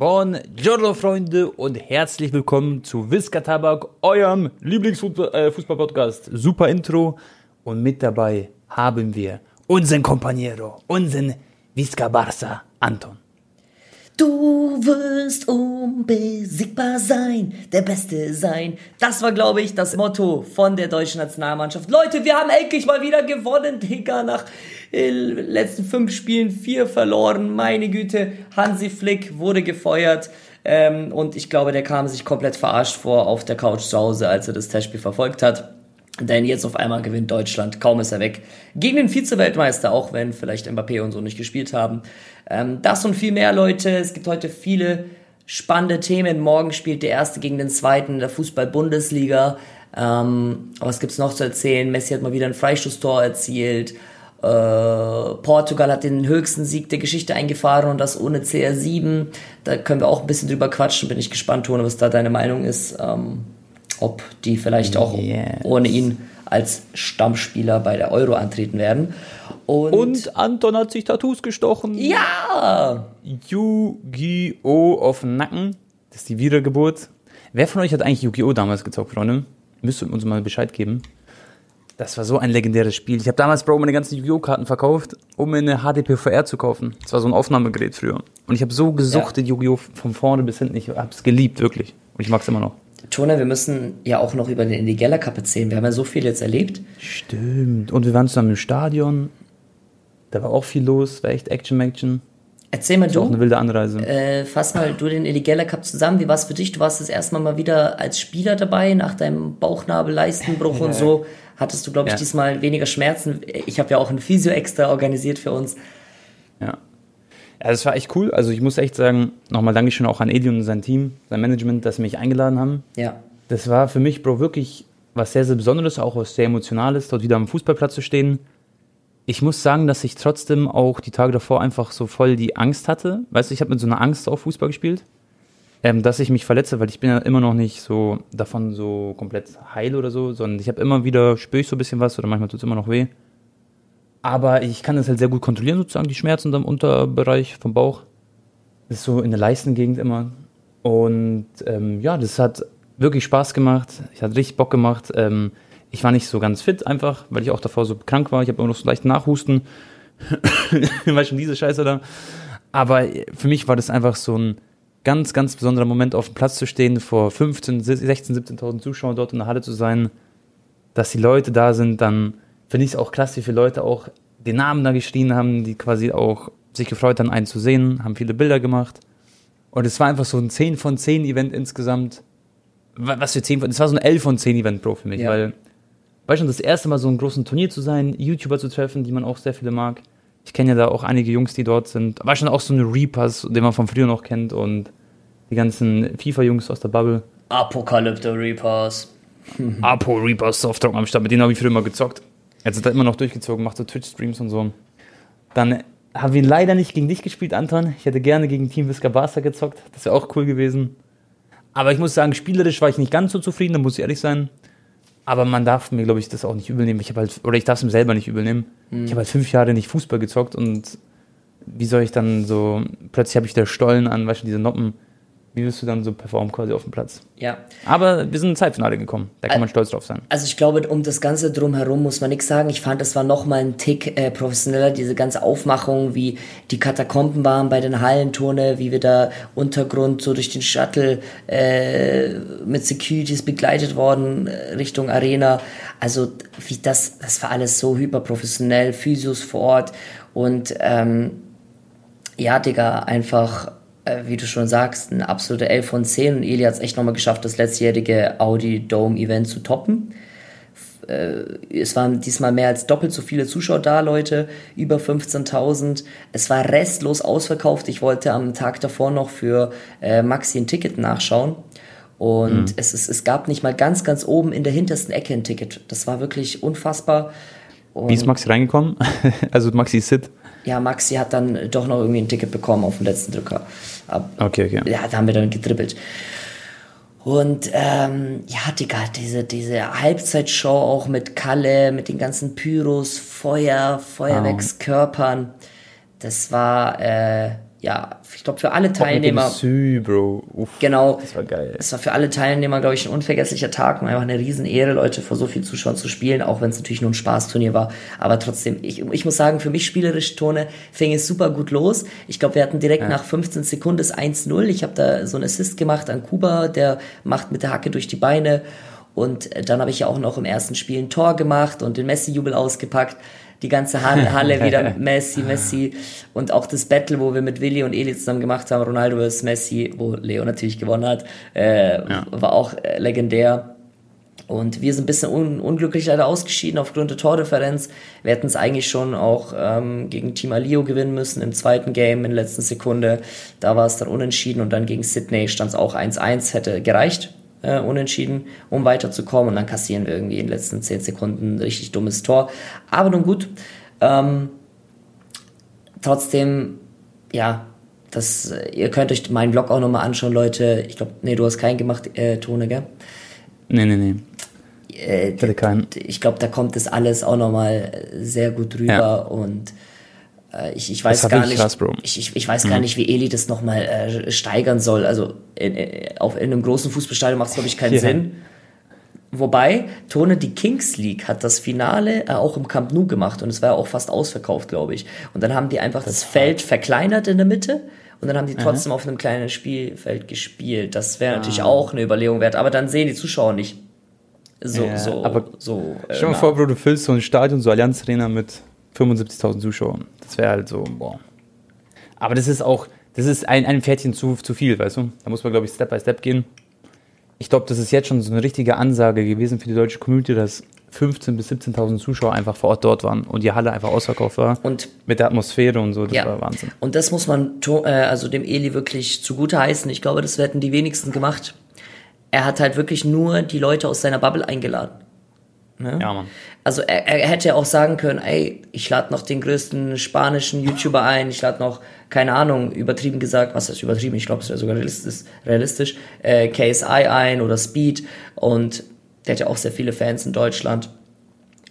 Buongiorno, Freunde, und herzlich willkommen zu Visca Tabak, eurem Lieblingsfußball-Podcast. Super Intro. Und mit dabei haben wir unseren Companiero, unseren Visca Barça, Anton. Du wirst unbesiegbar sein, der Beste sein. Das war, glaube ich, das Motto von der deutschen Nationalmannschaft. Leute, wir haben endlich mal wieder gewonnen, Digga. Nach äh, letzten fünf Spielen vier verloren. Meine Güte, Hansi Flick wurde gefeuert. Ähm, und ich glaube, der kam sich komplett verarscht vor auf der Couch zu Hause, als er das Testspiel verfolgt hat. Denn jetzt auf einmal gewinnt Deutschland, kaum ist er weg. Gegen den Vize-Weltmeister, auch wenn vielleicht Mbappé und so nicht gespielt haben. Ähm, das und viel mehr, Leute. Es gibt heute viele spannende Themen. Morgen spielt der Erste gegen den Zweiten in der Fußball-Bundesliga. Ähm, was gibt's noch zu erzählen? Messi hat mal wieder ein Freistoßtor erzielt. Äh, Portugal hat den höchsten Sieg der Geschichte eingefahren und das ohne CR7. Da können wir auch ein bisschen drüber quatschen. Bin ich gespannt, Tone, was da deine Meinung ist. Ähm, ob die vielleicht auch yes. ohne ihn als Stammspieler bei der Euro antreten werden. Und, und Anton hat sich Tattoos gestochen. Ja! Yu-Gi-Oh! auf den Nacken. Das ist die Wiedergeburt. Wer von euch hat eigentlich Yu-Gi-Oh! damals gezockt, Freunde? Müsst ihr uns mal Bescheid geben. Das war so ein legendäres Spiel. Ich habe damals, Bro, meine ganzen Yu-Gi-Oh! Karten verkauft, um mir eine HDPVR zu kaufen. Das war so ein Aufnahmegerät früher. Und ich habe so gesuchtet ja. Yu-Gi-Oh! von vorne bis hinten. Ich habe es geliebt, wirklich. Und ich mag es immer noch. Tona, wir müssen ja auch noch über den Indigella Cup erzählen. Wir haben ja so viel jetzt erlebt. Stimmt. Und wir waren zusammen im Stadion. Da war auch viel los, war echt Action, Action. Erzähl mal du. Auch eine wilde Anreise. Äh, fass mal du den Indigella Cup zusammen. Wie war es für dich? Du warst das erste Mal mal wieder als Spieler dabei, nach deinem Bauchnabel-Leistenbruch und so. Hattest du, glaube ich, ja. diesmal weniger Schmerzen. Ich habe ja auch ein Physio extra organisiert für uns. Ja. Ja, das war echt cool. Also ich muss echt sagen, nochmal Dankeschön auch an Edi und sein Team, sein Management, dass sie mich eingeladen haben. Ja. Das war für mich, Bro, wirklich was sehr, sehr Besonderes, auch was sehr Emotionales, dort wieder am Fußballplatz zu stehen. Ich muss sagen, dass ich trotzdem auch die Tage davor einfach so voll die Angst hatte. Weißt du, ich habe mit so einer Angst auf Fußball gespielt, ähm, dass ich mich verletze, weil ich bin ja immer noch nicht so davon so komplett heil oder so, sondern ich habe immer wieder, spüre ich so ein bisschen was oder manchmal tut es immer noch weh. Aber ich kann das halt sehr gut kontrollieren, sozusagen, die Schmerzen im Unterbereich vom Bauch. Das ist so in der Leistengegend immer. Und ähm, ja, das hat wirklich Spaß gemacht. Ich hatte richtig Bock gemacht. Ähm, ich war nicht so ganz fit einfach, weil ich auch davor so krank war. Ich habe immer noch so leicht Nachhusten. war schon diese Scheiße da. Aber für mich war das einfach so ein ganz, ganz besonderer Moment, auf dem Platz zu stehen, vor 15, 16, 17.000 Zuschauern dort in der Halle zu sein, dass die Leute da sind, dann finde ich es auch klasse, wie viele Leute auch den Namen da geschrien haben, die quasi auch sich gefreut haben, einen zu sehen, haben viele Bilder gemacht. Und es war einfach so ein 10 von 10 Event insgesamt. Was für 10 von, es war so ein 11 von 10 Event, Bro, für mich, ja. weil, weißt schon, das erste Mal so ein großen Turnier zu sein, YouTuber zu treffen, die man auch sehr viele mag. Ich kenne ja da auch einige Jungs, die dort sind. War schon auch so eine Reapers, den man von früher noch kennt und die ganzen FIFA-Jungs aus der Bubble. Apokalypto Reapers. Apo Reapers Softdrop am Start, mit denen habe ich früher immer gezockt. Jetzt hat er immer noch durchgezogen, macht so Twitch-Streams und so. Dann haben wir leider nicht gegen dich gespielt, Anton. Ich hätte gerne gegen Team Visca Barca gezockt. Das wäre auch cool gewesen. Aber ich muss sagen, spielerisch war ich nicht ganz so zufrieden, da muss ich ehrlich sein. Aber man darf mir, glaube ich, das auch nicht übel nehmen. Ich halt, oder ich darf es mir selber nicht übel nehmen. Mhm. Ich habe halt fünf Jahre nicht Fußball gezockt und wie soll ich dann so, plötzlich habe ich da Stollen an, weißt du, diese Noppen wie wirst du dann so performen quasi auf dem Platz? Ja. Aber wir sind ins Halbfinale gekommen. Da kann man stolz drauf sein. Also ich glaube, um das Ganze drumherum muss man nichts sagen. Ich fand, das war nochmal ein Tick äh, professioneller, diese ganze Aufmachung, wie die Katakomben waren bei den Hallenturne, wie wir da Untergrund so durch den Shuttle äh, mit Securities begleitet worden äh, Richtung Arena. Also wie das, das war alles so hyperprofessionell, Physios vor Ort und ähm, ja, Digga, einfach wie du schon sagst, ein absoluter 11 von 10 und Eli hat es echt nochmal geschafft, das letztjährige Audi Dome Event zu toppen. Äh, es waren diesmal mehr als doppelt so viele Zuschauer da, Leute, über 15.000. Es war restlos ausverkauft. Ich wollte am Tag davor noch für äh, Maxi ein Ticket nachschauen. Und mhm. es, es, es gab nicht mal ganz, ganz oben in der hintersten Ecke ein Ticket. Das war wirklich unfassbar. Und Wie ist Maxi reingekommen? also Maxi Sid? Ja, Maxi hat dann doch noch irgendwie ein Ticket bekommen auf dem letzten Drücker. Ab, okay, okay. Ja, da haben wir dann getrippelt. Und ähm, ja, Digga, diese, diese Halbzeitshow auch mit Kalle, mit den ganzen Pyros, Feuer, Feuerwerkskörpern, das war, äh, ja, ich glaube für alle Teilnehmer. Auch Sü, Bro. Uff, Genau. Das war geil. Es war für alle Teilnehmer, glaube ich, ein unvergesslicher Tag und einfach eine Riesenehre, Leute vor so vielen Zuschauern zu spielen, auch wenn es natürlich nur ein Spaßturnier war. Aber trotzdem, ich, ich muss sagen, für mich spielerisch Tone fing es super gut los. Ich glaube, wir hatten direkt nach 15 Sekunden das 1-0. Ich habe da so einen Assist gemacht an Kuba, der macht mit der Hacke durch die Beine. Und äh, dann habe ich ja auch noch im ersten Spiel ein Tor gemacht und den Messi-Jubel ausgepackt. Die ganze Halle, wieder Messi, Messi. Und auch das Battle, wo wir mit Willi und Eli zusammen gemacht haben, Ronaldo vs. Messi, wo Leo natürlich gewonnen hat, äh, war auch äh, legendär. Und wir sind ein bisschen un unglücklich leider ausgeschieden aufgrund der Tordifferenz. Wir hätten es eigentlich schon auch ähm, gegen Team Alio gewinnen müssen im zweiten Game in der letzten Sekunde. Da war es dann unentschieden und dann gegen Sydney stand es auch 1-1, hätte gereicht, äh, unentschieden, um weiterzukommen. Und dann kassieren wir irgendwie in den letzten 10 Sekunden ein richtig dummes Tor. Aber nun gut. Ähm, trotzdem, ja, das, äh, ihr könnt euch meinen Blog auch nochmal anschauen, Leute. Ich glaube, nee, du hast keinen gemacht, äh, Tone, gell? Nee, nee, nee. Äh, Ich hatte keinen. ich glaube, da kommt das alles auch nochmal sehr gut rüber Ja. und äh, ich, ich weiß gar nicht, ich, ich, ich weiß gar nicht, wie Eli das nochmal äh, steigern soll. Also in, in, auf, in einem großen Fußballstadion macht es, glaube ich, keinen Ja. Sinn. Wobei, Tone, die Kings League hat das Finale äh, auch im Camp Nou gemacht und es war ja auch fast ausverkauft, glaube ich. Und dann haben die einfach das, Feld verkleinert in der Mitte und dann haben die trotzdem auf einem kleinen Spielfeld gespielt. Das wäre Ah. natürlich auch eine Überlegung wert, aber dann sehen die Zuschauer nicht so, Ja, so, aber so. äh, Stell dir mal vor, Bro, du füllst so ein Stadion, so Allianz Arena mit 75.000 Zuschauern. Das wäre halt so, boah. Aber das ist auch, das ist ein, ein Pferdchen zu, zu viel, weißt du? Da muss man, glaube ich, Step by Step gehen. Ich glaube, das ist jetzt schon so eine richtige Ansage gewesen für die deutsche Community, dass 15.000 bis 17.000 Zuschauer einfach vor Ort dort waren und die Halle einfach ausverkauft war. Und mit der Atmosphäre und so, das Ja. war Wahnsinn. Und das muss man äh, also dem Eli wirklich zugute heißen. Ich glaube, das hätten die wenigsten gemacht. Er hat halt wirklich nur die Leute aus seiner Bubble eingeladen. Ja, Mann. Also er, er hätte ja auch sagen können, ey, ich lade noch den größten spanischen YouTuber ein, ich lade noch, keine Ahnung, übertrieben gesagt, was heißt übertrieben, ich glaube, es wäre sogar realistisch, realistisch äh, KSI ein oder Speed und der hat ja auch sehr viele Fans in Deutschland.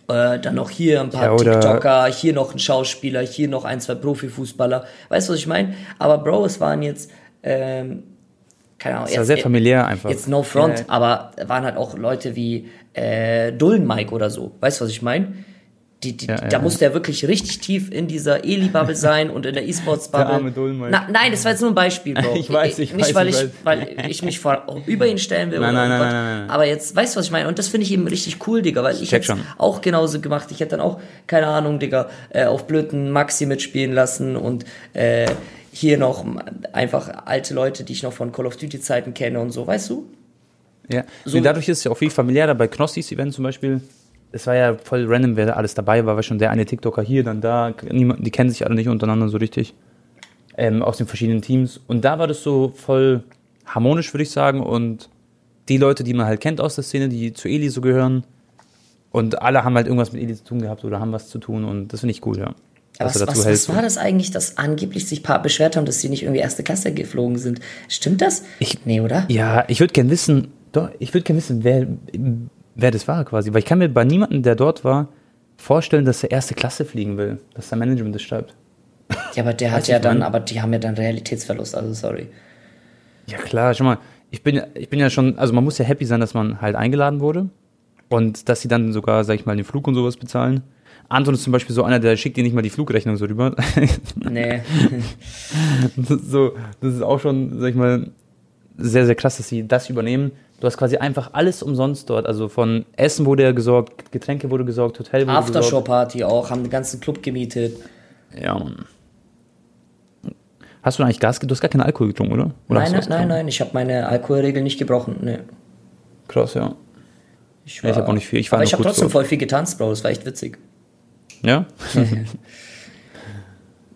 Äh, dann noch hier ein paar Ja, TikToker, hier noch ein Schauspieler, hier noch ein, zwei Profifußballer. Weißt du, was ich meine? Aber Bro, es waren jetzt, ähm, keine Ahnung, Das war sehr familiär einfach. Jetzt no front, ja. aber waren halt auch Leute wie äh, Dullen Mike oder so. Weißt du, was ich meine? Die, die, Ja, da ja, musste er wirklich richtig tief in dieser Eli-Bubble sein und in der E-Sports-Bubble. Na, nein, das war jetzt nur ein Beispiel, Bro. Ich weiß, ich Nicht, weiß, weil ich weiß. weil ich mich vor, über ihn stellen will. Nein, nein, nein, nein, nein. Aber jetzt, weißt du, was ich meine? Und das finde ich eben richtig cool, Digga, weil ich hätte auch genauso gemacht. Ich hätte dann auch, keine Ahnung, Digga, äh, auf blöden Maxi mitspielen lassen und äh, hier noch einfach alte Leute, die ich noch von Call of Duty Zeiten kenne und so, weißt du? Ja, So- nee, dadurch ist es ja auch viel familiärer. Bei Knossis Event zum Beispiel, es war ja voll random, wer da alles dabei war, war schon der eine TikToker hier, dann da, niemand, die kennen sich alle nicht untereinander so richtig, ähm, aus den verschiedenen Teams. Und da war das so voll harmonisch, würde ich sagen. Und die Leute, die man halt kennt aus der Szene, die zu Eli so gehören, und alle haben halt irgendwas mit Eli zu tun gehabt oder haben was zu tun und das finde ich cool, ja. Was, was, was war das eigentlich, dass angeblich sich paar beschwert haben, dass sie nicht irgendwie erste Klasse geflogen sind? Stimmt das? Ich- nee, oder? Ja, ich würde gerne wissen, doch, ich würde gerne wissen, wer, wer das war quasi. Weil ich kann mir bei niemandem, der dort war, vorstellen, dass er erste Klasse fliegen will, dass sein Management das schreibt. Ja, aber der hat ja dann, aber die haben ja dann Realitätsverlust, also sorry. Ja klar, schau mal, ich bin, ja- ich bin ja schon, also man muss ja happy sein, dass man halt eingeladen wurde und dass sie dann sogar, sag ich mal, den Flug und sowas bezahlen. Anton ist zum Beispiel so einer, der schickt dir nicht mal die Flugrechnung so rüber. Nee. Das ist so, das ist auch schon, sag ich mal, sehr, sehr krass, dass sie das übernehmen. Du hast quasi einfach alles umsonst dort. Also von Essen wurde ja gesorgt, Getränke wurde gesorgt, Hotel wurde gesorgt. Aftershow-Party auch, haben den ganzen Club gemietet. Ja, Mann. Hast du eigentlich Gas? Du hast gar keinen Alkohol getrunken, oder? oder nein, nein, nein, nein, ich habe meine Alkoholregel nicht gebrochen. Nee. Krass, ja. Ich, Ja, ich hab auch nicht viel, ich war aber ich habe trotzdem so. voll viel getanzt, Bro, das war echt witzig. Ja?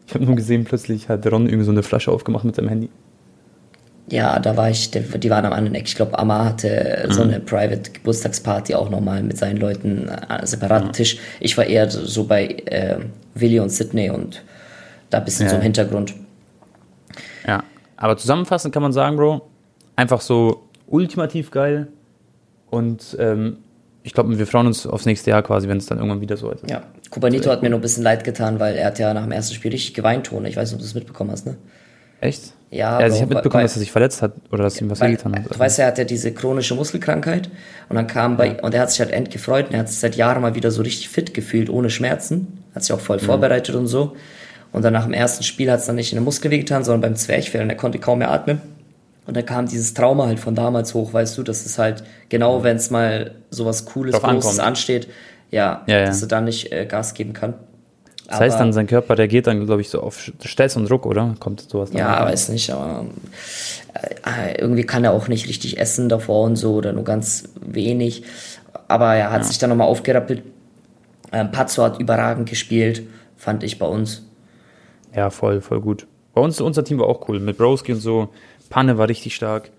ich habe nur gesehen, plötzlich hat Ron irgendwie so eine Flasche aufgemacht mit seinem Handy. Ja, da war ich, die waren am anderen Eck. Ich glaube, Amma hatte so eine Private Geburtstagsparty auch nochmal mit seinen Leuten äh, separaten Tisch. Ich war eher so bei äh, Willi und Sydney und da ein bisschen Ja. so im Hintergrund. Ja. Aber zusammenfassend kann man sagen, Bro, einfach so ultimativ geil. Und ähm, ich glaube, wir freuen uns aufs nächste Jahr quasi, wenn es dann irgendwann wieder so ist. Ja, Kubanito hat mir nur ein bisschen leid getan, weil er hat ja nach dem ersten Spiel richtig geweint, Tone. Ich weiß nicht, ob du das mitbekommen hast, ne? Echt? Ja, also ich habe mitbekommen, weil- dass er sich verletzt hat oder dass ihm was Weil, wehgetan hat. du weißt, er hat ja diese chronische Muskelkrankheit und dann kam bei, und er hat sich halt end gefreut und er hat sich seit Jahren mal wieder so richtig fit gefühlt, ohne Schmerzen. Hat sich auch Mhm. voll vorbereitet und so. Und dann nach dem ersten Spiel hat es dann nicht in den Muskel wehgetan, sondern beim Zwerchfell und er konnte kaum mehr atmen. Und dann kam dieses Trauma halt von damals hoch, weißt du, dass es halt genau, wenn es mal sowas Cooles, Großes ankommt. ansteht, ja, Ja, ja. dass er dann nicht äh, Gas geben kann. Das heißt dann, sein Körper reagiert dann, glaube ich, so auf Stress und Druck, oder? Kommt sowas dann? Ja, weiß nicht, aber äh, irgendwie kann er auch nicht richtig essen davor und so oder nur ganz wenig. Aber er hat sich dann nochmal aufgerappelt. Ähm, Pazzo hat überragend gespielt, fand ich bei uns. Ja, voll, voll gut. Bei uns, unser Team war auch cool. Mit Broski und so. Panne war richtig stark.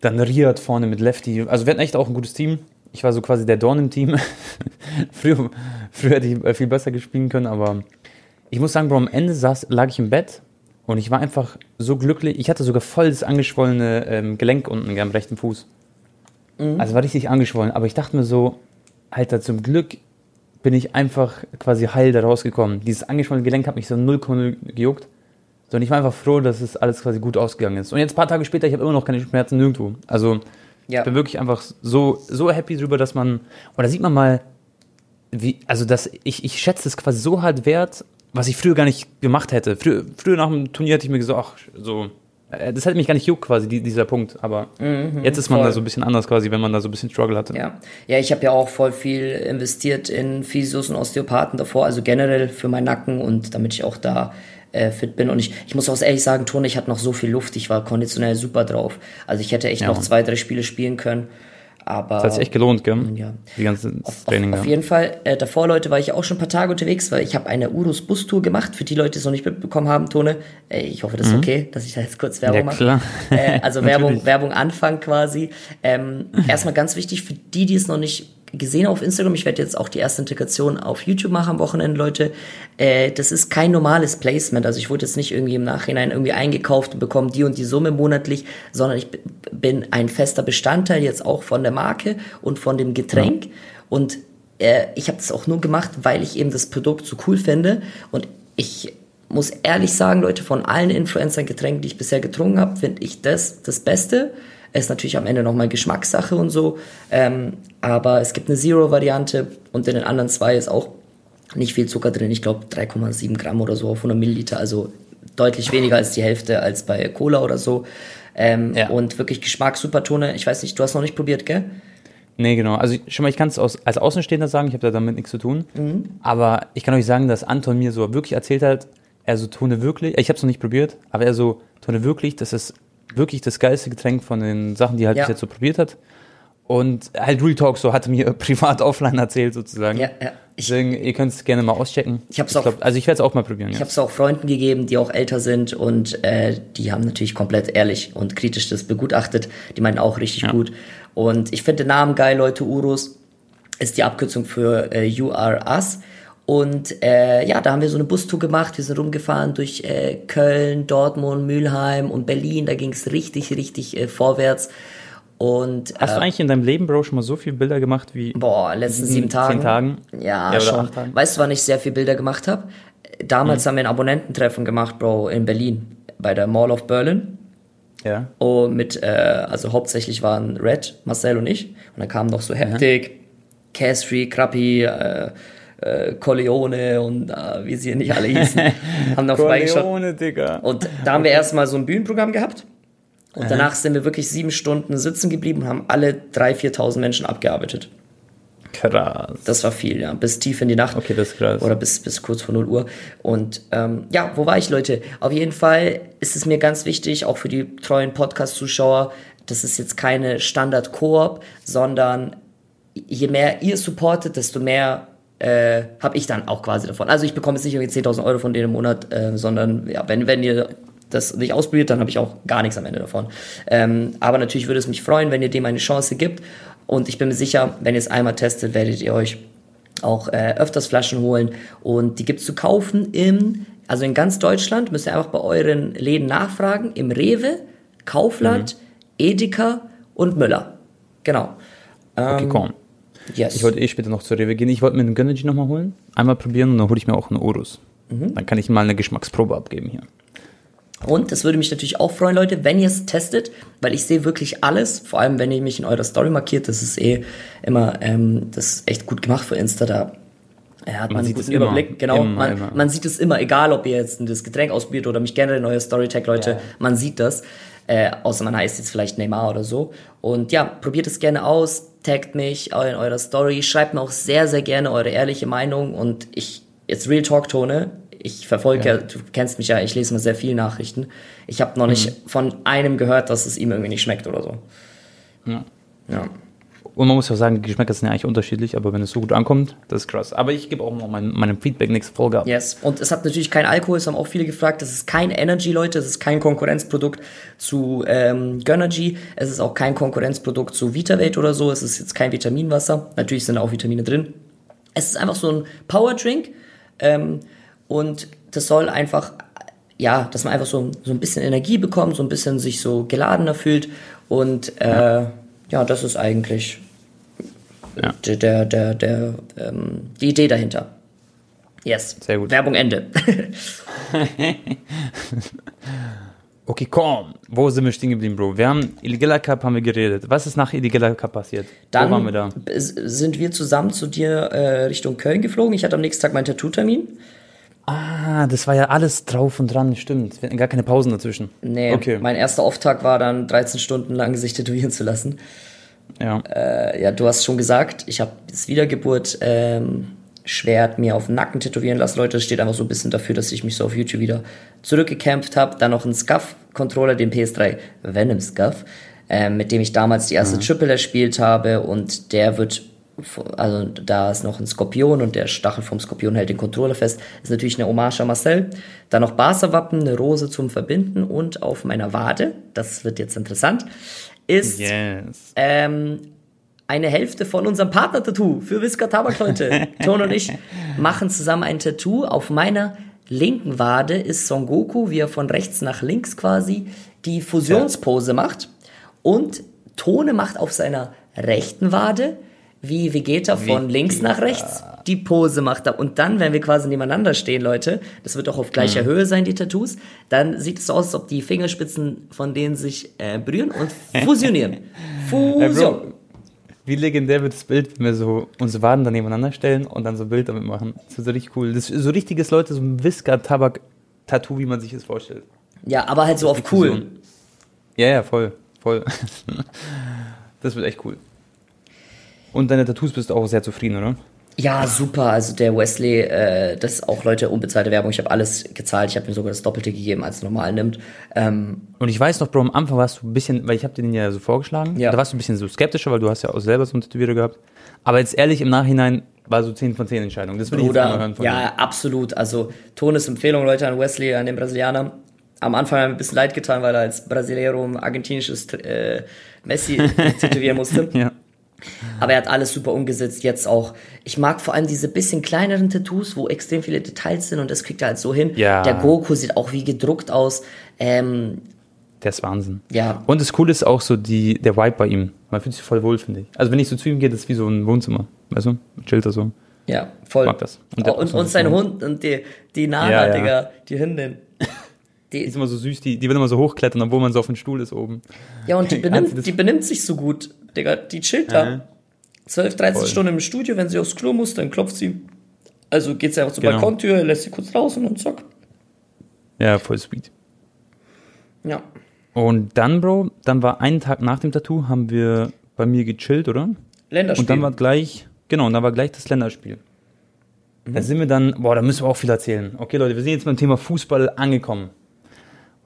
Dann Riyad vorne mit Lefty. Also wir hatten echt auch ein gutes Team. Ich war so quasi der Dorn im Team. früher, früher hätte ich äh, viel besser gespielt können, aber ich muss sagen, Bro, am Ende saß, lag ich im Bett und ich war einfach so glücklich. Ich hatte sogar voll das angeschwollene ähm, Gelenk unten am rechten Fuß. Also war richtig angeschwollen. Aber ich dachte mir so, Alter, zum Glück bin ich einfach quasi heil da rausgekommen. Dieses angeschwollene Gelenk hat mich so 0,0 gejuckt. So, und ich war einfach froh, dass es alles quasi gut ausgegangen ist. Und jetzt ein paar Tage später, ich habe immer noch keine Schmerzen nirgendwo. Also Ja. ich bin wirklich einfach so, so happy drüber, dass man, und da sieht man mal, wie, also dass ich, ich schätze es quasi so hart wert, was ich früher gar nicht gemacht hätte. Früher, früher nach dem Turnier hätte ich mir gesagt, ach, so, äh, das hätte mich gar nicht juckt quasi, die, dieser Punkt. Aber jetzt ist man voll. da so ein bisschen anders quasi, wenn man da so ein bisschen Struggle hatte. Ja, ja ich habe ja auch voll viel investiert in Physios und Osteopathen davor, also generell für meinen Nacken und damit ich auch da äh, fit bin. Und ich, ich muss auch ehrlich sagen, Tone, ich hatte noch so viel Luft, ich war konditionell super drauf. Also ich hätte echt Ja, noch zwei, drei Spiele spielen können. Aber Das hat sich echt gelohnt, gell? Ja. Die ganze Auf, Training auf da. jeden Fall, äh, davor, Leute, war ich auch schon ein paar Tage unterwegs, weil ich habe eine Urus Bustour gemacht. Für die Leute, die es noch nicht mitbekommen haben, Tone, äh, ich hoffe, das ist okay, dass ich da jetzt kurz Werbung Mhm. Ja, mache. klar. Äh, also Werbung. Werbung Anfang quasi. Ähm, erstmal ganz wichtig für die, die es noch nicht gesehen auf Instagram. Ich werde jetzt auch die erste Integration auf YouTube machen am Wochenende, Leute. Äh, das ist kein normales Placement. Also ich wurde jetzt nicht irgendwie im Nachhinein irgendwie eingekauft und bekomme die und die Summe monatlich, sondern ich bin ein fester Bestandteil jetzt auch von der Marke und von dem Getränk. Und äh, ich habe das auch nur gemacht, weil ich eben das Produkt so cool finde. Und ich muss ehrlich sagen, Leute, von allen Influencer-Getränken, die ich bisher getrunken habe, finde ich das das Beste. Ist natürlich am Ende nochmal Geschmackssache und so. Ähm, aber es gibt eine Zero-Variante und in den anderen zwei ist auch nicht viel Zucker drin. Ich glaube 3,7 Gramm oder so auf 100 Milliliter. Also deutlich weniger als die Hälfte als bei Cola oder so. Ähm, Ja. Und wirklich Geschmack, Supertone. Ich weiß nicht, du hast noch nicht probiert, gell? Nee, genau. Also schon mal, ich kann es aus, als Außenstehender sagen, ich habe da damit nichts zu tun. Aber ich kann euch sagen, dass Anton mir so wirklich erzählt hat, er so Tone wirklich, ich habe es noch nicht probiert, aber er so Tone wirklich, das ist wirklich das geilste Getränk von den Sachen, die er halt Ja. bis jetzt so probiert hat. Und halt Real Talk so hat er mir privat offline erzählt sozusagen. Ja, ja. Ich- Deswegen, ihr könnt es gerne mal auschecken. Ich hab's auch- glaub, also ich werde es auch mal probieren. Ich Ja. habe es auch Freunden gegeben, die auch älter sind und äh, die haben natürlich komplett ehrlich und kritisch das begutachtet. Die meinten auch richtig gut. Und ich finde den Namen geil, Leute. Urus ist die Abkürzung für äh, You Are Us. Und äh, ja, da haben wir so eine Bustour gemacht. Wir sind rumgefahren durch äh, Köln, Dortmund, Mülheim und Berlin. Da ging es richtig, richtig äh, vorwärts. Und Hast äh, du eigentlich in deinem Leben, Bro, schon mal so viele Bilder gemacht wie Boah, letzten sieben Zehn Tagen. Tagen? Ja, Ja, schon. Tagen. Weißt du, wann ich sehr viel Bilder gemacht habe? Damals haben wir ein Abonnententreffen gemacht, Bro, in Berlin. Bei der Mall of Berlin. ja? Und mit, äh, also hauptsächlich waren Red, Marcel und ich. Und dann kamen noch so Heptic, Castry, Krappi, äh, äh, Corleone und äh, wie sie nicht alle hießen. haben noch. Corleone, Digga. Und da haben wir erstmal so ein Bühnenprogramm gehabt. Und danach sind wir wirklich sieben Stunden sitzen geblieben und haben alle 3.000, 4.000 Menschen abgearbeitet. Krass. Das war viel, ja. Bis tief in die Nacht. Okay, das ist krass. Oder bis, bis kurz vor 0 Uhr. Und ähm, ja, wo war ich, Leute? Auf jeden Fall ist es mir ganz wichtig, auch für die treuen Podcast-Zuschauer, das ist jetzt keine Standard-Koop, sondern je mehr ihr supportet, desto mehr äh, habe ich dann auch quasi davon. Also ich bekomme jetzt nicht irgendwie 10.000 Euro von denen im Monat, äh, sondern ja, wenn, wenn ihr das nicht ausprobiert, dann habe ich auch gar nichts am Ende davon. Ähm, aber natürlich würde es mich freuen, wenn ihr dem eine Chance gibt. Und ich bin mir sicher, wenn ihr es einmal testet, werdet ihr euch auch äh, öfters Flaschen holen. Und die gibt's zu kaufen im, also in ganz Deutschland, müsst ihr einfach bei euren Läden nachfragen, im Rewe, Kaufland, Edeka und Müller. Genau. Okay, komm. Yes. Ich wollte eh später noch zur Rewe gehen. Ich wollte mir einen Gönnergy nochmal holen. Einmal probieren und dann hole ich mir auch einen Urus. Mhm. Dann kann ich mal eine Geschmacksprobe abgeben hier. Und das würde mich natürlich auch freuen, Leute, wenn ihr es testet, weil ich sehe wirklich alles, vor allem wenn ihr mich in eurer Story markiert, das ist eh immer, ähm, das ist echt gut gemacht für Insta, da ja, hat man, Man einen sieht guten es immer. Überblick. Genau, Immer, man, immer. man sieht es immer, egal ob ihr jetzt das Getränk ausprobiert oder mich generell in euer Storytag, Leute, Ja. man sieht das. Äh, außer man heißt jetzt vielleicht Neymar oder so. Und ja, probiert es gerne aus, taggt mich in eurer Story, schreibt mir auch sehr, sehr gerne eure ehrliche Meinung und ich, jetzt Real Talk Tone, ich verfolge ja. Du kennst mich ja, ich lese mal sehr viele Nachrichten. Ich habe noch nicht von einem gehört, dass es ihm irgendwie nicht schmeckt oder so. Ja. Ja. Und man muss ja auch sagen, die Geschmäcker sind ja eigentlich unterschiedlich, aber wenn es so gut ankommt, das ist krass. Aber ich gebe auch noch mein, meinem Feedback nächste Folge ab. Yes. Und es hat natürlich kein Alkohol, es haben auch viele gefragt. Das ist kein Energy, Leute. Es ist kein Konkurrenzprodukt zu ähm, Gönnergy. Es ist auch kein Konkurrenzprodukt zu VitaVate oder so. Es ist jetzt kein Vitaminwasser. Natürlich sind auch Vitamine drin. Es ist einfach so ein Powerdrink. Ähm, und das soll einfach, ja, dass man einfach so, so ein bisschen Energie bekommt, so ein bisschen sich so geladener fühlt. Und äh, ja. das ist eigentlich Ja. der, der, der, ähm, die Idee dahinter. Yes. Sehr gut. Werbung Ende. Okay, komm. Wo sind wir stehen geblieben, Bro? Wir haben Illegaler Cup haben wir geredet. Was ist nach Illegaler Cup passiert? Dann Wo waren wir da? sind wir zusammen zu dir äh, Richtung Köln geflogen. Ich hatte am nächsten Tag meinen Tattoo-Termin. Ah, das war ja alles drauf und dran, stimmt. Wir hatten gar keine Pausen dazwischen. Nee, Okay. mein erster Auftakt war dann 13 Stunden lang sich tätowieren zu lassen. Ja. Äh, ja, du hast schon gesagt, ich habe das Wiedergeburt ähm, Schwert mir auf den Nacken tätowieren lassen. Leute, das steht einfach so ein bisschen dafür, dass ich mich so auf YouTube wieder zurückgekämpft habe. Dann noch einen Scuff-Controller, den PS3 Venom Scuff, ähm, mit dem ich damals die erste Triple erspielt habe und der wird also da ist noch ein Skorpion und der Stachel vom Skorpion hält den Controller fest. Ist natürlich eine Hommage an Marcel. Dann noch Barca-Wappen, eine Rose zum Verbinden und auf meiner Wade, das wird jetzt interessant, ist Yes. ähm, eine Hälfte von unserem Partner-Tattoo für Whisker Tabak, Leute. Ton und ich machen zusammen ein Tattoo. Auf meiner linken Wade ist Son Goku, wie er von rechts nach links quasi die Fusionspose macht. Und Tone macht auf seiner rechten Wade, wie Vegeta von links nach rechts die Pose macht. Und dann, wenn wir quasi nebeneinander stehen, Leute, das wird auch auf gleicher Höhe sein, die Tattoos, dann sieht es so aus, als ob die Fingerspitzen von denen sich äh, berühren und fusionieren. Fusion. Wie legendär wird das Bild, wenn wir so unsere Waden dann nebeneinander stellen und dann so ein Bild damit machen. Das wird so richtig cool. Das ist so richtiges Leute, so ein Whisker-Tabak-Tattoo, wie man sich das vorstellt. Ja, aber halt so auf cool. Fusion. Ja, ja, voll, voll. das wird echt cool. Und deine Tattoos bist du auch sehr zufrieden, oder? Ja, super. Also der Wesley, äh, das ist auch Leute unbezahlte Werbung. Ich habe alles gezahlt. Ich habe mir sogar das Doppelte gegeben, als es normal nimmt. Ähm, Und ich weiß noch, Bro, am Anfang warst du ein bisschen, weil ich habe dir den ja so vorgeschlagen, Ja. da warst du ein bisschen so skeptischer, weil du hast ja auch selber so einen Tätowierer gehabt. Aber jetzt ehrlich, im Nachhinein war so 10 von 10 Entscheidung. Das will ich jetzt mal hören von ja, dir. absolut. Also Tonesempfehlung, Leute, an Wesley, an den Brasilianer. Am Anfang hat mir ein bisschen leid getan, weil er als Brasileiro ein argentinisches äh, Messi tätowieren musste. Ja. Aber er hat alles super umgesetzt. Jetzt auch. Ich mag vor allem diese bisschen kleineren Tattoos, wo extrem viele Details sind und das kriegt er halt so hin. Ja. Der Goku sieht auch wie gedruckt aus. Ähm, Der ist Wahnsinn. Ja. Und das Coole ist auch so die, der Vibe bei ihm. Man fühlt sich voll wohl, finde ich. Also wenn ich so zu ihm gehe, das ist wie so ein Wohnzimmer. Weißt du? Chillt er so. ja, voll. mag das. Und Und, der und, so sein Hund und die, die Nana, Ja, ja. Digga, die Hündin. Die Die, ist immer so süß, die, die will immer so hochklettern, obwohl man so auf dem Stuhl ist oben. ja, und die benimmt, die benimmt sich so gut, Digga. Die chillt da. Ja. 12, 13 Voll. Stunden im Studio, wenn sie aufs Klo muss, dann klopft sie. Also geht sie einfach zur Genau. Balkontür, lässt sie kurz raus und dann zack. Ja, voll sweet. Ja. Und dann, Bro, dann war einen Tag nach dem Tattoo, haben wir bei mir gechillt, oder? Länderspiel. Und dann war gleich, genau, und dann war gleich das Länderspiel. Da sind wir dann, boah, da müssen wir auch viel erzählen. Okay, Leute, wir sind jetzt beim Thema Fußball angekommen.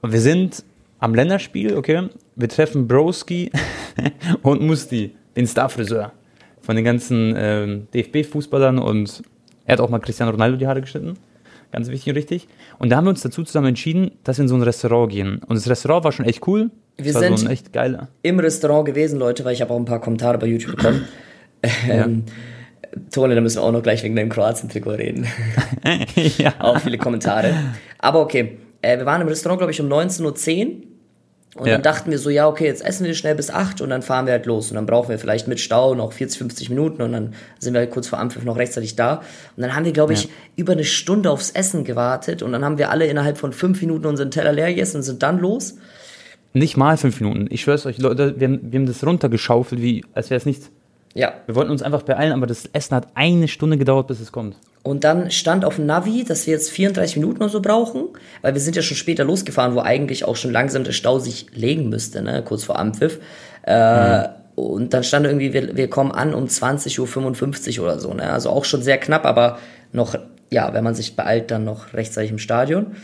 Und wir sind am Länderspiel, okay? Wir treffen Broski und Musti, den Starfriseur von den ganzen ähm, DFB-Fußballern und er hat auch mal Cristiano Ronaldo die Haare geschnitten. Ganz wichtig und richtig. Und da haben wir uns dazu zusammen entschieden, dass wir in so ein Restaurant gehen. Und das Restaurant war schon echt cool. Wir das war sind- so ein echt geiler. im Restaurant gewesen, Leute, weil ich habe auch ein paar Kommentare bei YouTube bekommen. Ähm, Tone, da müssen wir auch noch gleich wegen deinem Kroatien-Trikot reden. ja. auch viele Kommentare. Aber okay, äh, wir waren im Restaurant, glaube ich, um 19.10 Uhr. Und Ja. dann dachten wir so, ja, okay, jetzt essen wir schnell bis 8 und dann fahren wir halt los. Und dann brauchen wir vielleicht mit Stau noch 40, 50 Minuten und dann sind wir halt kurz vor Anpfiff noch rechtzeitig da. Und dann haben wir, glaube ich, Ja. über eine Stunde aufs Essen gewartet und dann haben wir alle innerhalb von fünf Minuten unseren Teller leer gegessen und sind dann los. Nicht mal fünf Minuten. Ich schwör's euch, Leute, wir haben, wir haben das runtergeschaufelt, wie, als wäre es nichts. Ja. Wir wollten uns einfach beeilen, aber das Essen hat eine Stunde gedauert, bis es kommt. Und dann stand auf dem Navi, dass wir jetzt 34 Minuten oder so brauchen, weil wir sind ja schon später losgefahren, wo eigentlich auch schon langsam der Stau sich legen müsste, ne, kurz vor Anpfiff. Äh, Und dann stand irgendwie, wir, wir kommen an um 20.55 Uhr oder so, ne, also auch schon sehr knapp, aber noch, ja, wenn man sich beeilt, dann noch rechtzeitig im Stadion.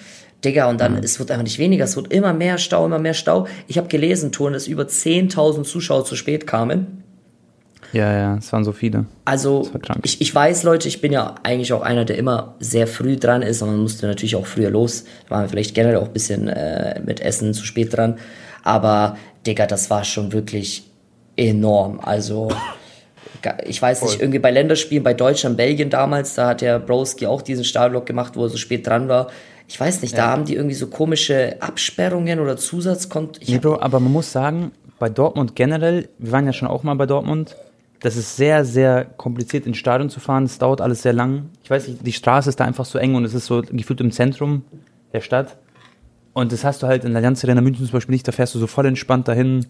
Digga, und dann, es wird einfach nicht weniger, es wird immer mehr Stau, immer mehr Stau. Ich habe gelesen, Ton, dass über 10.000 Zuschauer zu spät kamen. Ja, ja, es waren so viele. Also ich, ich weiß, Leute, ich bin ja eigentlich auch einer, der immer sehr früh dran ist und man musste natürlich auch früher los. Da waren wir vielleicht generell auch ein bisschen äh, mit Essen zu spät dran. Aber, Digga, das war schon wirklich enorm. Also, ich weiß nicht, Voll. irgendwie bei Länderspielen, bei Deutschland, Belgien damals, da hat der Broski auch diesen Startblock gemacht, wo er so spät dran war. Ich weiß nicht, da haben die irgendwie so komische Absperrungen oder Zusatzkont... Nee, Bro, aber man muss sagen, bei Dortmund generell, wir waren ja schon auch mal bei Dortmund, das ist sehr, sehr kompliziert ins Stadion zu fahren. Es dauert alles sehr lang. Ich weiß nicht, die Straße ist da einfach so eng und es ist so gefühlt im Zentrum der Stadt. Und das hast du halt in der Allianz Arena München zum Beispiel nicht, da fährst du so voll entspannt dahin.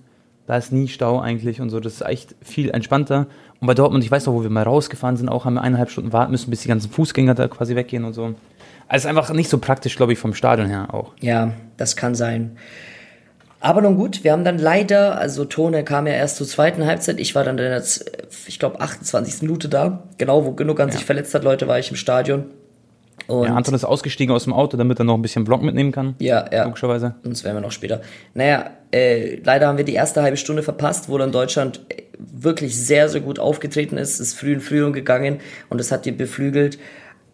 Da ist nie Stau eigentlich und so. Das ist echt viel entspannter. Und bei Dortmund, ich weiß noch, wo wir mal rausgefahren sind, auch haben wir eineinhalb Stunden warten müssen, bis die ganzen Fußgänger da quasi weggehen und so. Also einfach nicht so praktisch, glaube ich, vom Stadion her auch. Ja, das kann sein. Aber nun gut, wir haben dann leider, also Tone kam ja erst zur zweiten Halbzeit, ich war dann in der, ich glaube, 28. Minute da, genau, wo Gündogan sich verletzt hat, Leute, war ich im Stadion. Und Ja, Anton ist ausgestiegen aus dem Auto, damit er noch ein bisschen Vlog mitnehmen kann. ja, ja. Logischerweise. Und das werden wir noch später. Naja, äh, leider haben wir die erste halbe Stunde verpasst, wo dann Deutschland äh, wirklich sehr, sehr gut aufgetreten ist, ist früh in Führung gegangen und das hat die beflügelt.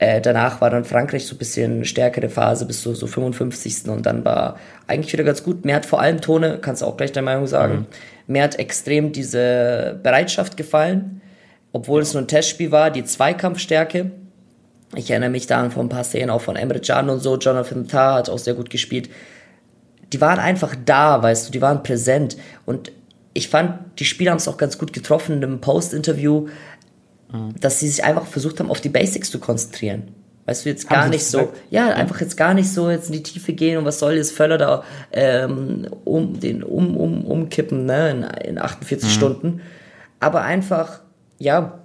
Äh, danach war dann Frankreich so ein bisschen stärkere Phase bis so, so 55. und dann war eigentlich wieder ganz gut. Mir hat vor allem Tone, kannst du auch gleich deine Meinung sagen, mir hat extrem diese Bereitschaft gefallen, obwohl es nur ein Testspiel war, die Zweikampfstärke. Ich erinnere mich da an vor ein paar Szenen auch von Emre Can und so. Jonathan Tah hat auch sehr gut gespielt. Die waren einfach da, weißt du, die waren präsent. Und ich fand, die Spieler haben es auch ganz gut getroffen in einem Post-Interview, dass sie sich einfach versucht haben, auf die Basics zu konzentrieren. Weißt du, jetzt Haben gar nicht so, gesagt? ja, einfach jetzt gar nicht so jetzt in die Tiefe gehen und was soll jetzt Völler da ähm, um den um, um, umkippen, ne, in, in 48 Mhm. Stunden. Aber einfach, ja,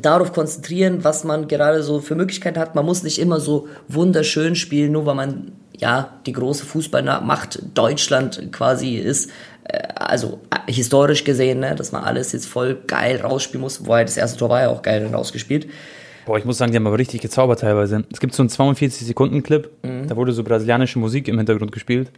darauf konzentrieren, was man gerade so für Möglichkeiten hat. Man muss nicht immer so wunderschön spielen, nur weil man ja die große Fußballmacht Deutschland quasi ist. Äh, Also äh, historisch gesehen, ne, dass man alles jetzt voll geil rausspielen muss. Wobei das erste Tor war ja auch geil rausgespielt. Boah, ich muss sagen, die haben aber richtig gezaubert teilweise. Es gibt so einen 42-Sekunden-Clip, Mhm. da wurde so brasilianische Musik im Hintergrund gespielt.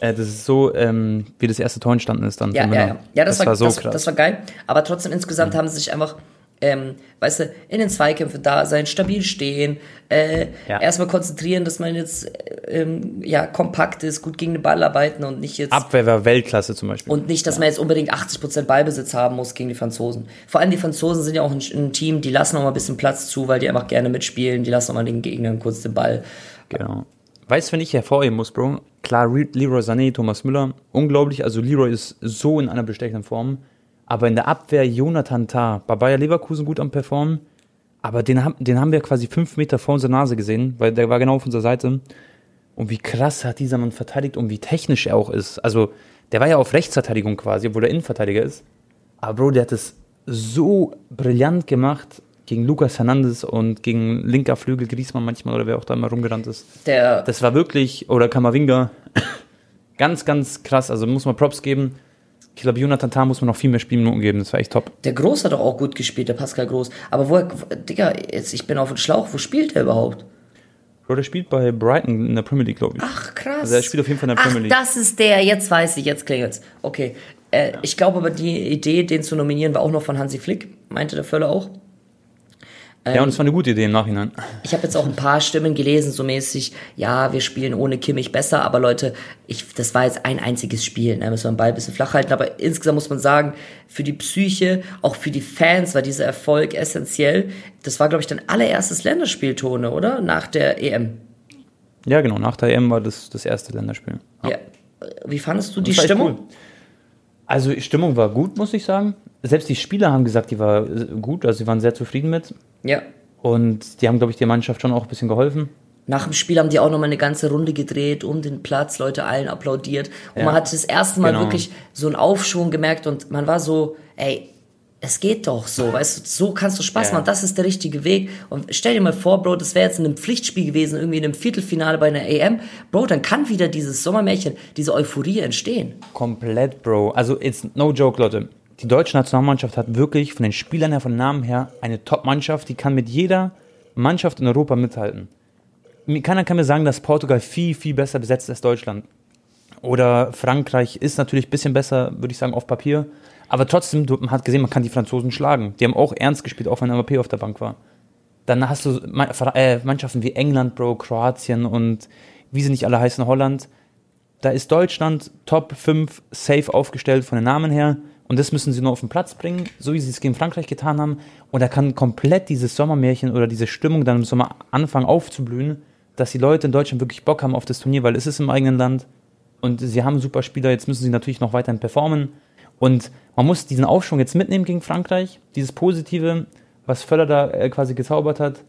Äh, das ist so, ähm, wie das erste Tor entstanden ist dann. Ja, ja, ja. ja das, war, so das, krass. Mhm. das war geil. Aber trotzdem insgesamt haben sie sich einfach, ähm, weißt du, in den Zweikämpfen da sein, stabil stehen, äh, Ja. erstmal konzentrieren, dass man jetzt äh, ähm, ja kompakt ist, gut gegen den Ball arbeiten und nicht jetzt Abwehr war Weltklasse zum Beispiel. und nicht, dass man jetzt unbedingt 80% Ballbesitz haben muss gegen die Franzosen. Vor allem die Franzosen sind ja auch ein, ein Team, die lassen auch mal ein bisschen Platz zu, weil die einfach gerne mitspielen, die lassen auch mal den Gegnern kurz den Ball. Genau. Weißt du, wenn ich hervorheben muss, Bro? Klar, Leroy Sané, Thomas Müller, unglaublich. Also Leroy ist so in einer bestechenden Form. Aber in der Abwehr Jonathan Tah, bei Bayer Leverkusen gut am Performen. Aber den, haben- den haben wir quasi fünf Meter vor unserer Nase gesehen, weil der war genau auf unserer Seite. Und wie krass hat dieser Mann verteidigt und wie technisch er auch ist. Also, der war ja auf Rechtsverteidigung quasi, obwohl er Innenverteidiger ist. Aber Bro, der hat es so brillant gemacht gegen Lucas Hernandez und gegen linker Flügel Griezmann manchmal oder wer auch da immer rumgerannt ist. Der, Das war wirklich, oder Kamavinga, ganz, ganz krass. Also muss man Props geben. Ich glaube, Jonathan Tah muss man noch viel mehr Spielminuten geben. Das war echt top. der Groß hat doch auch gut gespielt, der Pascal Groß. Aber wo, Digga, jetzt, ich bin auf dem Schlauch, wo spielt der überhaupt? Bro, der spielt bei Brighton in der Premier League, glaube ich. Ach, krass. Also er spielt auf jeden Fall in der Premier League. Das ist der, jetzt weiß ich, jetzt klingelt's. Okay. Äh, Ich glaube aber, die Idee, den zu nominieren, war auch noch von Hansi Flick, meinte der Völler auch. Ja, und es war eine gute Idee im Nachhinein. Ich habe jetzt auch ein paar Stimmen gelesen, so mäßig, ja, wir spielen ohne Kimmich besser, aber Leute, ich, das war jetzt ein einziges Spiel, ne, müssen wir den Ball ein bisschen flach halten, aber insgesamt muss man sagen, für die Psyche, auch für die Fans war dieser Erfolg essentiell. Das war, glaube ich, dein allererstes Länderspieltone, oder? Nach der EM. Ja, genau. Nach der EM war das das erste Länderspiel. Ja. Wie fandest du die Stimmung? cool. Also die Stimmung war gut, muss ich sagen. Selbst die Spieler haben gesagt, die war äh, gut, also sie waren sehr zufrieden mit. Ja. Und die haben, glaube ich, der Mannschaft schon auch ein bisschen geholfen. Nach dem Spiel haben die auch nochmal eine ganze Runde gedreht um den Platz, Leute allen applaudiert. Und Ja. man hat das erste Mal Genau. wirklich so einen Aufschwung gemerkt und man war so, ey, es geht doch so, weißt du, so kannst du Spaß Ja. machen, das ist der richtige Weg. Und stell dir mal vor, Bro, das wäre jetzt in einem Pflichtspiel gewesen, irgendwie in einem Viertelfinale bei einer EM. Bro, dann kann wieder dieses Sommermärchen, diese Euphorie entstehen. Komplett, Bro. Also, it's no joke, Leute. Die deutsche Nationalmannschaft hat wirklich von den Spielern her, von Namen her, eine Top-Mannschaft, die kann mit jeder Mannschaft in Europa mithalten. Keiner kann mir sagen, dass Portugal viel, viel besser besetzt ist als Deutschland. Oder Frankreich ist natürlich ein bisschen besser, würde ich sagen, auf Papier. Aber trotzdem, man hat gesehen, man kann die Franzosen schlagen. Die haben auch ernst gespielt, auch wenn Mbappé auf der Bank war. Dann hast du äh, Mannschaften wie England, Bro, Kroatien und wie sie nicht alle heißen, Holland. Da ist Deutschland Top 5 safe aufgestellt von den Namen her. Und das müssen sie nur auf den Platz bringen, so wie sie es gegen Frankreich getan haben. Und da kann komplett dieses Sommermärchen oder diese Stimmung dann im Sommer anfangen aufzublühen, dass die Leute in Deutschland wirklich Bock haben auf das Turnier, weil es ist im eigenen Land. Und sie haben super Spieler, jetzt müssen sie natürlich noch weiterhin performen. Und man muss diesen Aufschwung jetzt mitnehmen gegen Frankreich, dieses Positive, was Völler da äh, quasi gezaubert hat.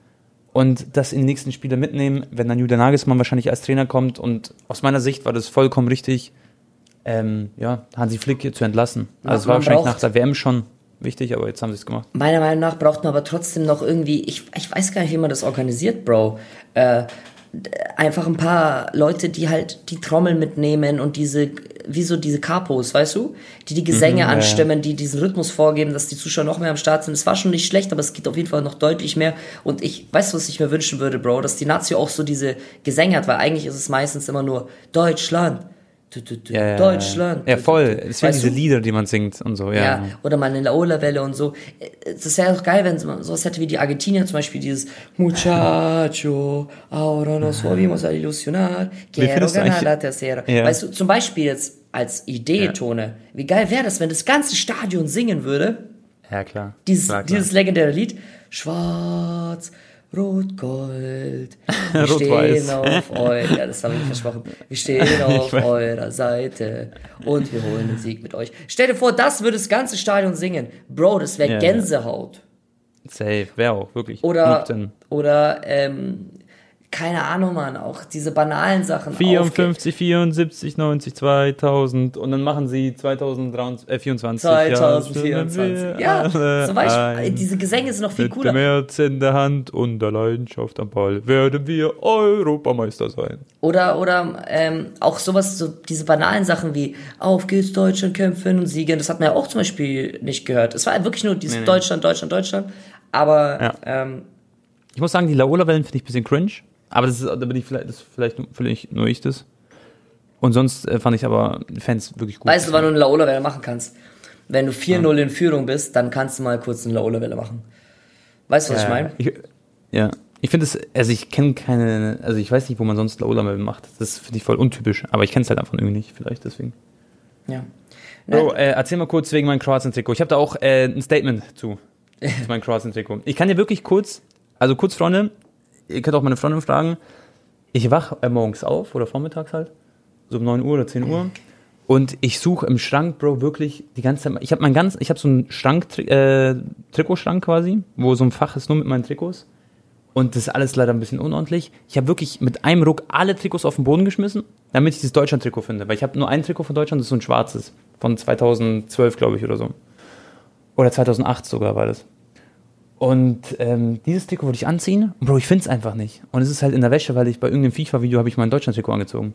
Und das in die nächsten Spiele mitnehmen, wenn dann Julian Nagelsmann wahrscheinlich als Trainer kommt. Und aus meiner Sicht war das vollkommen richtig, ähm, ja, Hansi Flick hier zu entlassen. Ja, Also es war wahrscheinlich braucht- nach der WM schon wichtig, aber jetzt haben sie es gemacht. Meiner Meinung nach braucht man aber trotzdem noch irgendwie, ich, ich weiß gar nicht, wie man das organisiert, Bro. Äh, einfach ein paar Leute, die halt die Trommeln mitnehmen und diese, wie so diese Capos, weißt du? Die die Gesänge ja, ja. anstimmen, die diesen Rhythmus vorgeben, dass die Zuschauer noch mehr am Start sind. Es war schon nicht schlecht, aber es geht auf jeden Fall noch deutlich mehr. Und ich, weißt du, was ich mir wünschen würde, Bro? Dass die Nazi auch so diese Gesänge hat, weil eigentlich ist es meistens immer nur Deutschland. Du, du, du, Ja, ja, Deutschland. Ja, voll. Es sind diese? Lieder, die man singt und so, ja. Ja, oder mal eine Laola-Welle und so. Das wäre doch geil, wenn man sowas hätte wie die Argentinier zum Beispiel, dieses Muchacho, ahora nos volvimos a ilusionar, quiero ganar la tercera. Ja. Weißt du, zum Beispiel jetzt als Idee, Tone, wie geil wäre das, wenn das ganze Stadion singen würde, Ja, klar. dieses, Klar, klar. dieses legendäre Lied, Schwarz, Rot, Gold, wir Rot-Weiß. stehen auf eurer, ja, das habe ich versprochen, wir stehen auf eurer Seite und wir holen den Sieg mit euch. Stell dir vor, das würde das ganze Stadion singen. Bro, das wäre Ja, ja. Gänsehaut. Safe, wäre auch, wirklich. Oder, 15. oder, ähm, keine Ahnung, Mann, auch diese banalen Sachen. 54, 74, 90, 2000 und dann machen sie 2024. 2024. Ja, alle zum Beispiel, diese Gesänge sind noch viel Mit cooler. dem Herz in der Hand und der Leidenschaft am Ball werden wir Europameister sein. Oder, oder ähm, auch sowas, so diese banalen Sachen wie Auf geht's Deutschland, kämpfen und siegen. Das hat man ja auch zum Beispiel nicht gehört. Es war wirklich nur dieses Nee, nee. Deutschland, Deutschland, Deutschland. Aber Ja. ähm, Ich muss sagen, die Laola-Wellen finde ich ein bisschen cringe, aber das ist, da bin ich vielleicht, das vielleicht, vielleicht nur ich das. Und sonst äh, fand ich aber Fans wirklich gut. weißt du, wann du eine Laola-Welle machen kannst? Wenn du 4-0 in Führung bist, dann kannst du mal kurz eine Laola-Welle machen. Weißt du, was ich meine? Ich, ja. Ich finde es, also ich kenne keine, also ich weiß nicht, wo man sonst Laola-Wellen macht. Das finde ich voll untypisch, aber ich kenne es halt einfach irgendwie nicht, vielleicht deswegen. Ja. Bro, äh, erzähl mal kurz wegen meinem Kroatien-Trikot. Ich habe da auch äh, ein Statement zu, zu meinem Kroatien-Trikot. Ich kann dir wirklich kurz, also kurz, Freunde, ihr könnt auch meine Freundin fragen, ich wach äh, morgens auf oder vormittags halt, so um 9 Uhr oder 10 Uhr und ich suche im Schrank, Bro, wirklich die ganze Zeit, ich habe mein ganz, ich habe so einen Schrank, äh, Trikotschrank quasi, wo so ein Fach ist nur mit meinen Trikots und das ist alles leider ein bisschen unordentlich. Ich habe wirklich mit einem Ruck alle Trikots auf den Boden geschmissen, damit ich das Deutschland-Trikot finde. Weil ich habe nur ein Trikot von Deutschland, das ist so ein schwarzes. Von 2012, glaube ich, oder so. Oder 2008 sogar war das. Und ähm, dieses Trikot wollte ich anziehen. Bro, ich finde es einfach nicht. Und es ist halt in der Wäsche, weil ich bei irgendeinem FIFA-Video habe ich mein Deutschland-Trikot angezogen.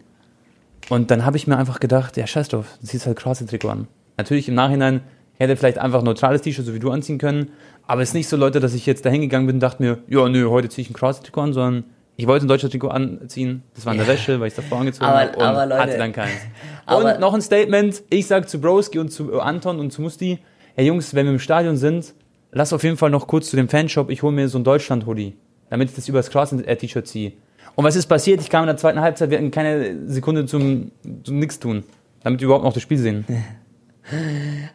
Und dann habe ich mir einfach gedacht, ja, scheiß drauf, du ziehst halt Kroatien-Trikot an. Natürlich im Nachhinein hätte vielleicht einfach ein neutrales T-Shirt, so wie du anziehen können. Aber es ist nicht so, Leute, dass ich jetzt da hingegangen bin und dachte mir, ja, nö, heute ziehe ich ein Kroatien-Trikot an, sondern ich wollte ein deutsches Trikot anziehen. Das war in der Wäsche, weil ich es davor angezogen Aber- habe und aber Leute- hatte dann keins. und noch ein Statement. Ich sage zu Broski und zu Anton und zu Musti, hey Jungs, wenn wir im Stadion sind, lass auf jeden Fall noch kurz zu dem Fanshop, ich hole mir so ein Deutschland-Hoodie, damit ich das über das Kroatien-T-Shirt ziehe. Und was ist passiert? Ich kam in der zweiten Halbzeit, wir hatten keine Sekunde zum, zum Nix tun, damit wir überhaupt noch das Spiel sehen.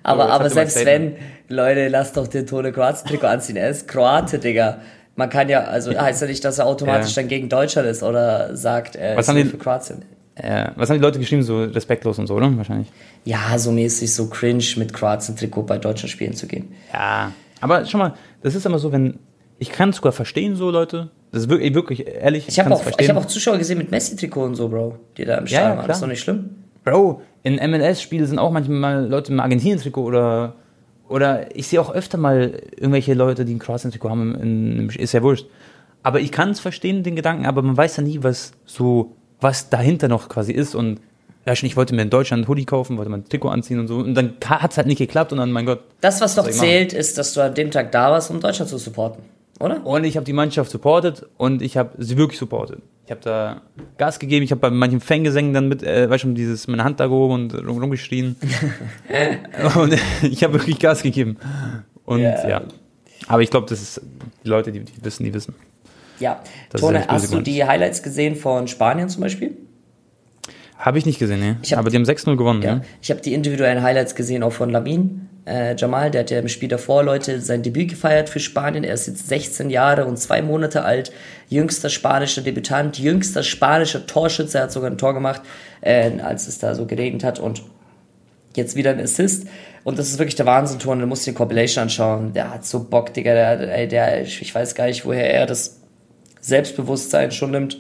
Aber, aber mein selbst wenn. Leute, lasst doch den Tone Kroatien-Trikot anziehen. Er ist Kroate, Digga. Man kann ja, also heißt ja nicht, dass er automatisch Ja. dann gegen Deutschland ist oder sagt, er Was ist haben die- für Kroatien. Äh, was haben die Leute geschrieben? So respektlos und so, oder? Wahrscheinlich. Ja, so mäßig, so cringe mit Kroatien-Trikot bei deutschen Spielen zu gehen. Ja. Aber schau mal, das ist immer so, wenn. Ich kann es sogar verstehen, so Leute. Das ist wirklich, wirklich ehrlich. Ich habe auch, ich hab auch Zuschauer gesehen mit Messi-Trikot und so, Bro, die da im Ja, ja, Stadion waren. Das ist doch nicht schlimm. Bro, in MLS-Spielen sind auch manchmal Leute im Argentinien-Trikot oder. Oder ich sehe auch öfter mal irgendwelche Leute, die ein Kroatien-Trikot haben. In, in, ist ja wurscht. Aber ich kann es verstehen, den Gedanken, aber man weiß ja nie, was so, was dahinter noch quasi ist. Und schon, ich wollte mir in Deutschland ein Hoodie kaufen, wollte mein Trikot anziehen und so. Und dann hat es halt nicht geklappt und dann, mein Gott. Das, was doch machen? zählt, ist, dass du an dem Tag da warst, um Deutschland zu supporten. Oder? Und ich habe die Mannschaft supportet und ich habe sie wirklich supportet. Ich habe da Gas gegeben, ich habe bei manchen Fangesängen dann mit, äh, weißt du, dieses, meine Hand da gehoben und rum, rumgeschrien. und ich habe wirklich Gas gegeben. Und Ja. ja. Aber ich glaube, das ist die Leute, die, die wissen, die wissen. Ja. Das Tone, hast du die Highlights gesehen von Spanien zum Beispiel? Habe ich nicht gesehen, ne? Ich hab- Aber die haben 6-0 gewonnen, Ja. ne? Ich habe die individuellen Highlights gesehen, auch von Lamin. Äh, Jamal, der hat ja im Spiel davor, Leute, sein Debüt gefeiert für Spanien. Er ist jetzt 16 Jahre und zwei Monate alt. Jüngster spanischer Debütant, jüngster spanischer Torschütze. Er hat sogar ein Tor gemacht, äh, als es da so geregnet hat. Und jetzt wieder ein Assist. Und das ist wirklich der Wahnsinn, Tor. Und du musst dir die Compilation anschauen. Der hat so Bock, Digga. Der, der, ich weiß gar nicht, woher er das Selbstbewusstsein schon nimmt.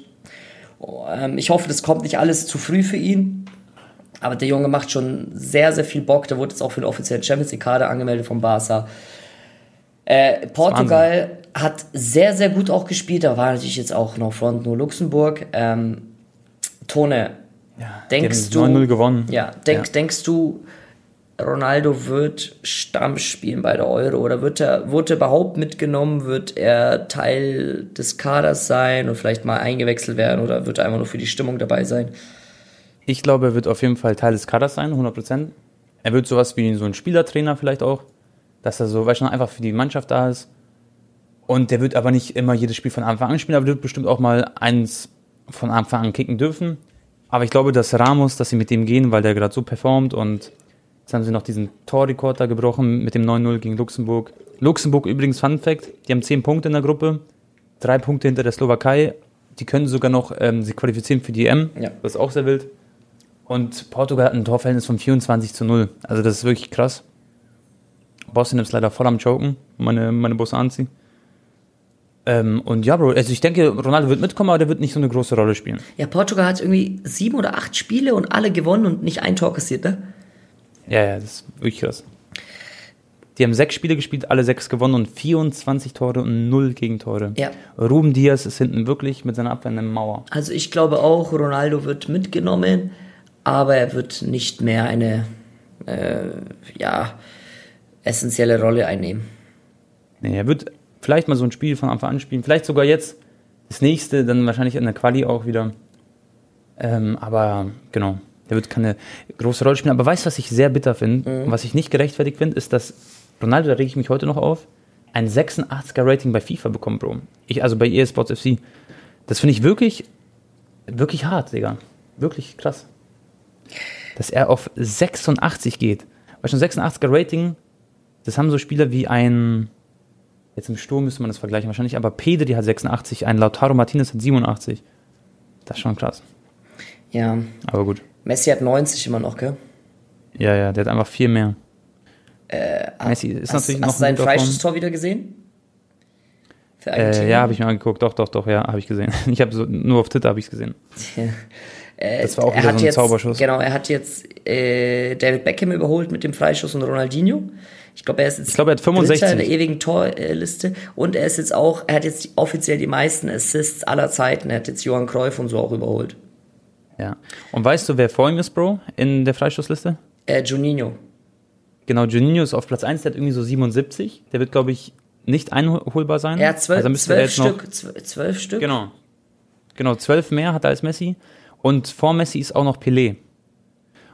Ähm, ich hoffe, das kommt nicht alles zu früh für ihn. Aber der Junge macht schon sehr, sehr viel Bock. Der wurde jetzt auch für den offiziellen Champions League Kader angemeldet von Barca. Äh, Portugal hat sehr, sehr gut auch gespielt. Da war natürlich jetzt auch noch Front nur Luxemburg. Ähm, Tone, Ja, Denkst du- 9-0 gewonnen. ja, denk, Ja. denkst du, Ronaldo wird Stamm spielen bei der Euro oder wird er, wird er überhaupt mitgenommen? Wird er Teil des Kaders sein und vielleicht mal eingewechselt werden oder wird er einfach nur für die Stimmung dabei sein? Ich glaube, er wird auf jeden Fall Teil des Kaders sein, 100%. Er wird sowas wie so ein Spielertrainer vielleicht auch, dass er so, weißt du, einfach für die Mannschaft da ist. Und der wird aber nicht immer jedes Spiel von Anfang an spielen, aber wird bestimmt auch mal eins von Anfang an kicken dürfen. Aber ich glaube, dass Ramos, dass sie mit dem gehen, weil der gerade so performt und jetzt haben sie noch diesen Torrekord da gebrochen mit dem 9-0 gegen Luxemburg. Luxemburg übrigens, Fun Fact, die haben 10 Punkte in der Gruppe, drei Punkte hinter der Slowakei. Die können sogar noch ähm, sich qualifizieren für die EM. Ja. Das ist auch sehr wild. Und Portugal hat ein Torverhältnis von 24 zu 0. Also das ist wirklich krass. Bosnien ist leider voll am Choken, meine, meine Bosse anziehen. Ähm, und ja, Bro, also ich denke, Ronaldo wird mitkommen, aber der wird nicht so eine große Rolle spielen. Ja, Portugal hat irgendwie sieben oder acht Spiele und alle gewonnen und nicht ein Tor kassiert, ne? Ja, ja, das ist wirklich krass. Die haben sechs Spiele gespielt, alle sechs gewonnen und 24 Tore und null Gegentore. Ja. Ruben Diaz ist hinten wirklich mit seiner Abwehr eine Mauer. Also ich glaube auch, Ronaldo wird mitgenommen, aber er wird nicht mehr eine äh, ja, essentielle Rolle einnehmen. Nee, er wird vielleicht mal so ein Spiel von Anfang an spielen, vielleicht sogar jetzt das nächste, dann wahrscheinlich in der Quali auch wieder. Ähm, aber genau, der wird keine große Rolle spielen. Aber weißt du, was ich sehr bitter finde und was ich nicht gerechtfertigt finde, ist, dass Ronaldo, da rege ich mich heute noch auf, ein 86er Rating bei FIFA bekommt, Bro. Ich, also bei EA Sports FC. Das finde ich wirklich, wirklich hart, Digga. Wirklich krass. Dass er auf 86 geht. Weil schon 86er Rating, das haben so Spieler wie ein, jetzt im Sturm müsste man das vergleichen wahrscheinlich, aber Pedri hat 86, ein Lautaro Martinez hat 87. Das ist schon krass. Ja, Aber gut. Messi hat 90 immer noch, gell? Ja, ja, der hat einfach viel mehr. Messi ist Hast, natürlich hast noch du sein. Freistoßtor wieder gesehen? Äh, ja, habe ich mir angeguckt. Doch, doch, doch, ja, habe ich gesehen. Ich habe so, nur auf Twitter habe ich es gesehen. Äh, Das war auch er wieder so ein jetzt, Zauberschuss. Genau, er hat jetzt äh, David Beckham überholt mit dem Freischuss und Ronaldinho. Ich glaube, er ist jetzt Ich glaube, er hat 65. Dritter in der ewigen Torliste und er ist jetzt auch, er hat jetzt offiziell die meisten Assists aller Zeiten. Er hat jetzt Johann Cruyff und so auch überholt. Ja. Und weißt du, wer vor ihm ist, Bro, in der Freistoßliste? Äh, Juninho. Genau, Juninho ist auf Platz 1, der hat irgendwie so 77. Der wird, glaube ich, nicht einholbar sein. Er hat zwölf, Also zwölf Stück, zwölf Stück. Genau. Genau, zwölf mehr hat er als Messi. Und vor Messi ist auch noch Pelé.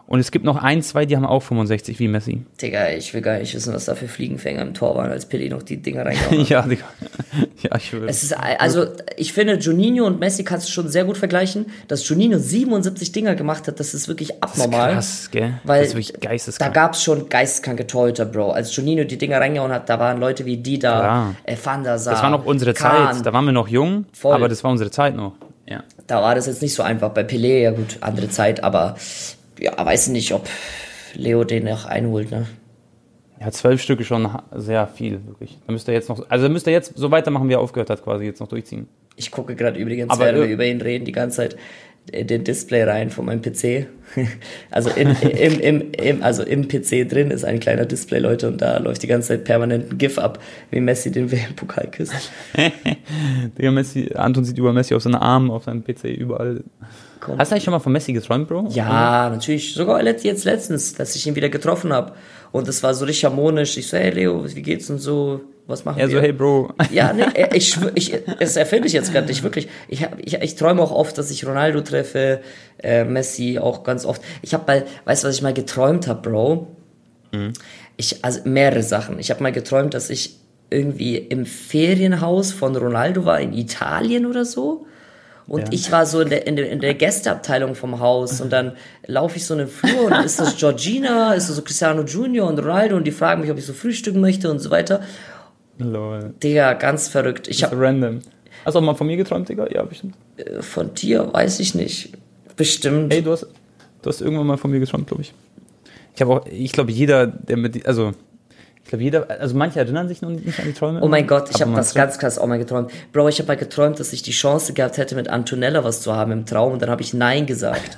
Und es gibt noch ein, zwei, die haben auch 65 wie Messi. Digga, ich will gar nicht wissen, was da für Fliegenfänger im Tor waren, als Pelé noch die Dinger reingehauen hat. ja, Digga. Ja, ich schwöre. Es ist, also, ich finde, Juninho und Messi kannst du schon sehr gut vergleichen. Dass Juninho 77 Dinger gemacht hat, das ist wirklich abnormal. krass, gell? Weil das ist wirklich da geisteskrank. gab's schon geisteskranke Torhüter, Bro. Als Juninho die Dinger reingehauen hat, da waren Leute wie Dida, äh, Van der Sar, Das war noch unsere Kahn. Zeit. Da waren wir noch jung, Voll. aber das war unsere Zeit noch. Ja. da war das jetzt nicht so einfach. Bei Pelé, ja gut, andere Zeit, aber ja, weiß nicht, ob Leo den noch einholt, ne? Ja, zwölf Stücke schon sehr viel, wirklich. Da müsste er jetzt noch, also müsste er jetzt so weitermachen, wie er aufgehört hat, quasi jetzt noch durchziehen. Ich gucke gerade übrigens, Aber während wir ir- über ihn reden, die ganze Zeit den Display rein von meinem PC. Also in, im, im, im, also im PC drin ist ein kleiner Display, Leute, und da läuft die ganze Zeit permanent ein GIF ab, wie Messi den WM-Pokal küsst. Digga, Messi, Anton sieht über Messi auf seinen Armen, auf seinem PC, überall. Komm. Hast du eigentlich schon mal von Messi geträumt, Bro? Ja, natürlich. Sogar jetzt letztens, dass ich ihn wieder getroffen habe. Und es war so richtig harmonisch. Ich so, hey Leo, wie geht's und so? Was machen Er wir? so, hey, Bro. Ja, nee, ich, ich, das erfinde ich jetzt gerade nicht, wirklich. Ich, hab, ich, ich träume auch oft, dass ich Ronaldo treffe, äh, Messi auch ganz oft. Ich habe mal, weißt du, was ich mal geträumt habe, Bro? Ich, also mehrere Sachen. Ich habe mal geträumt, dass ich irgendwie im Ferienhaus von Ronaldo war in Italien oder so. Und Ja. ich war so in der, in, der, in der Gästeabteilung vom Haus und dann laufe ich so in den Flur und ist das Georgina, ist das so Cristiano Junior und Ronaldo und die fragen mich, ob ich so frühstücken möchte und so weiter. Lol. Digga, ganz verrückt. Ich habe Random. Hast du auch mal von mir geträumt, Digga? Ja, bestimmt. von dir, weiß ich nicht. Bestimmt. Hey, du hast, du hast irgendwann mal von mir geträumt, glaube ich. Ich habe auch, ich glaube, jeder, der mit, also, ich glaube, jeder, also manche erinnern sich noch nicht an die Träume. Oh mein Gott, ich habe das ganz krass auch mal geträumt. Bro, ich habe mal geträumt, dass ich die Chance gehabt hätte, mit Antonella was zu haben im Traum und dann habe ich Nein gesagt.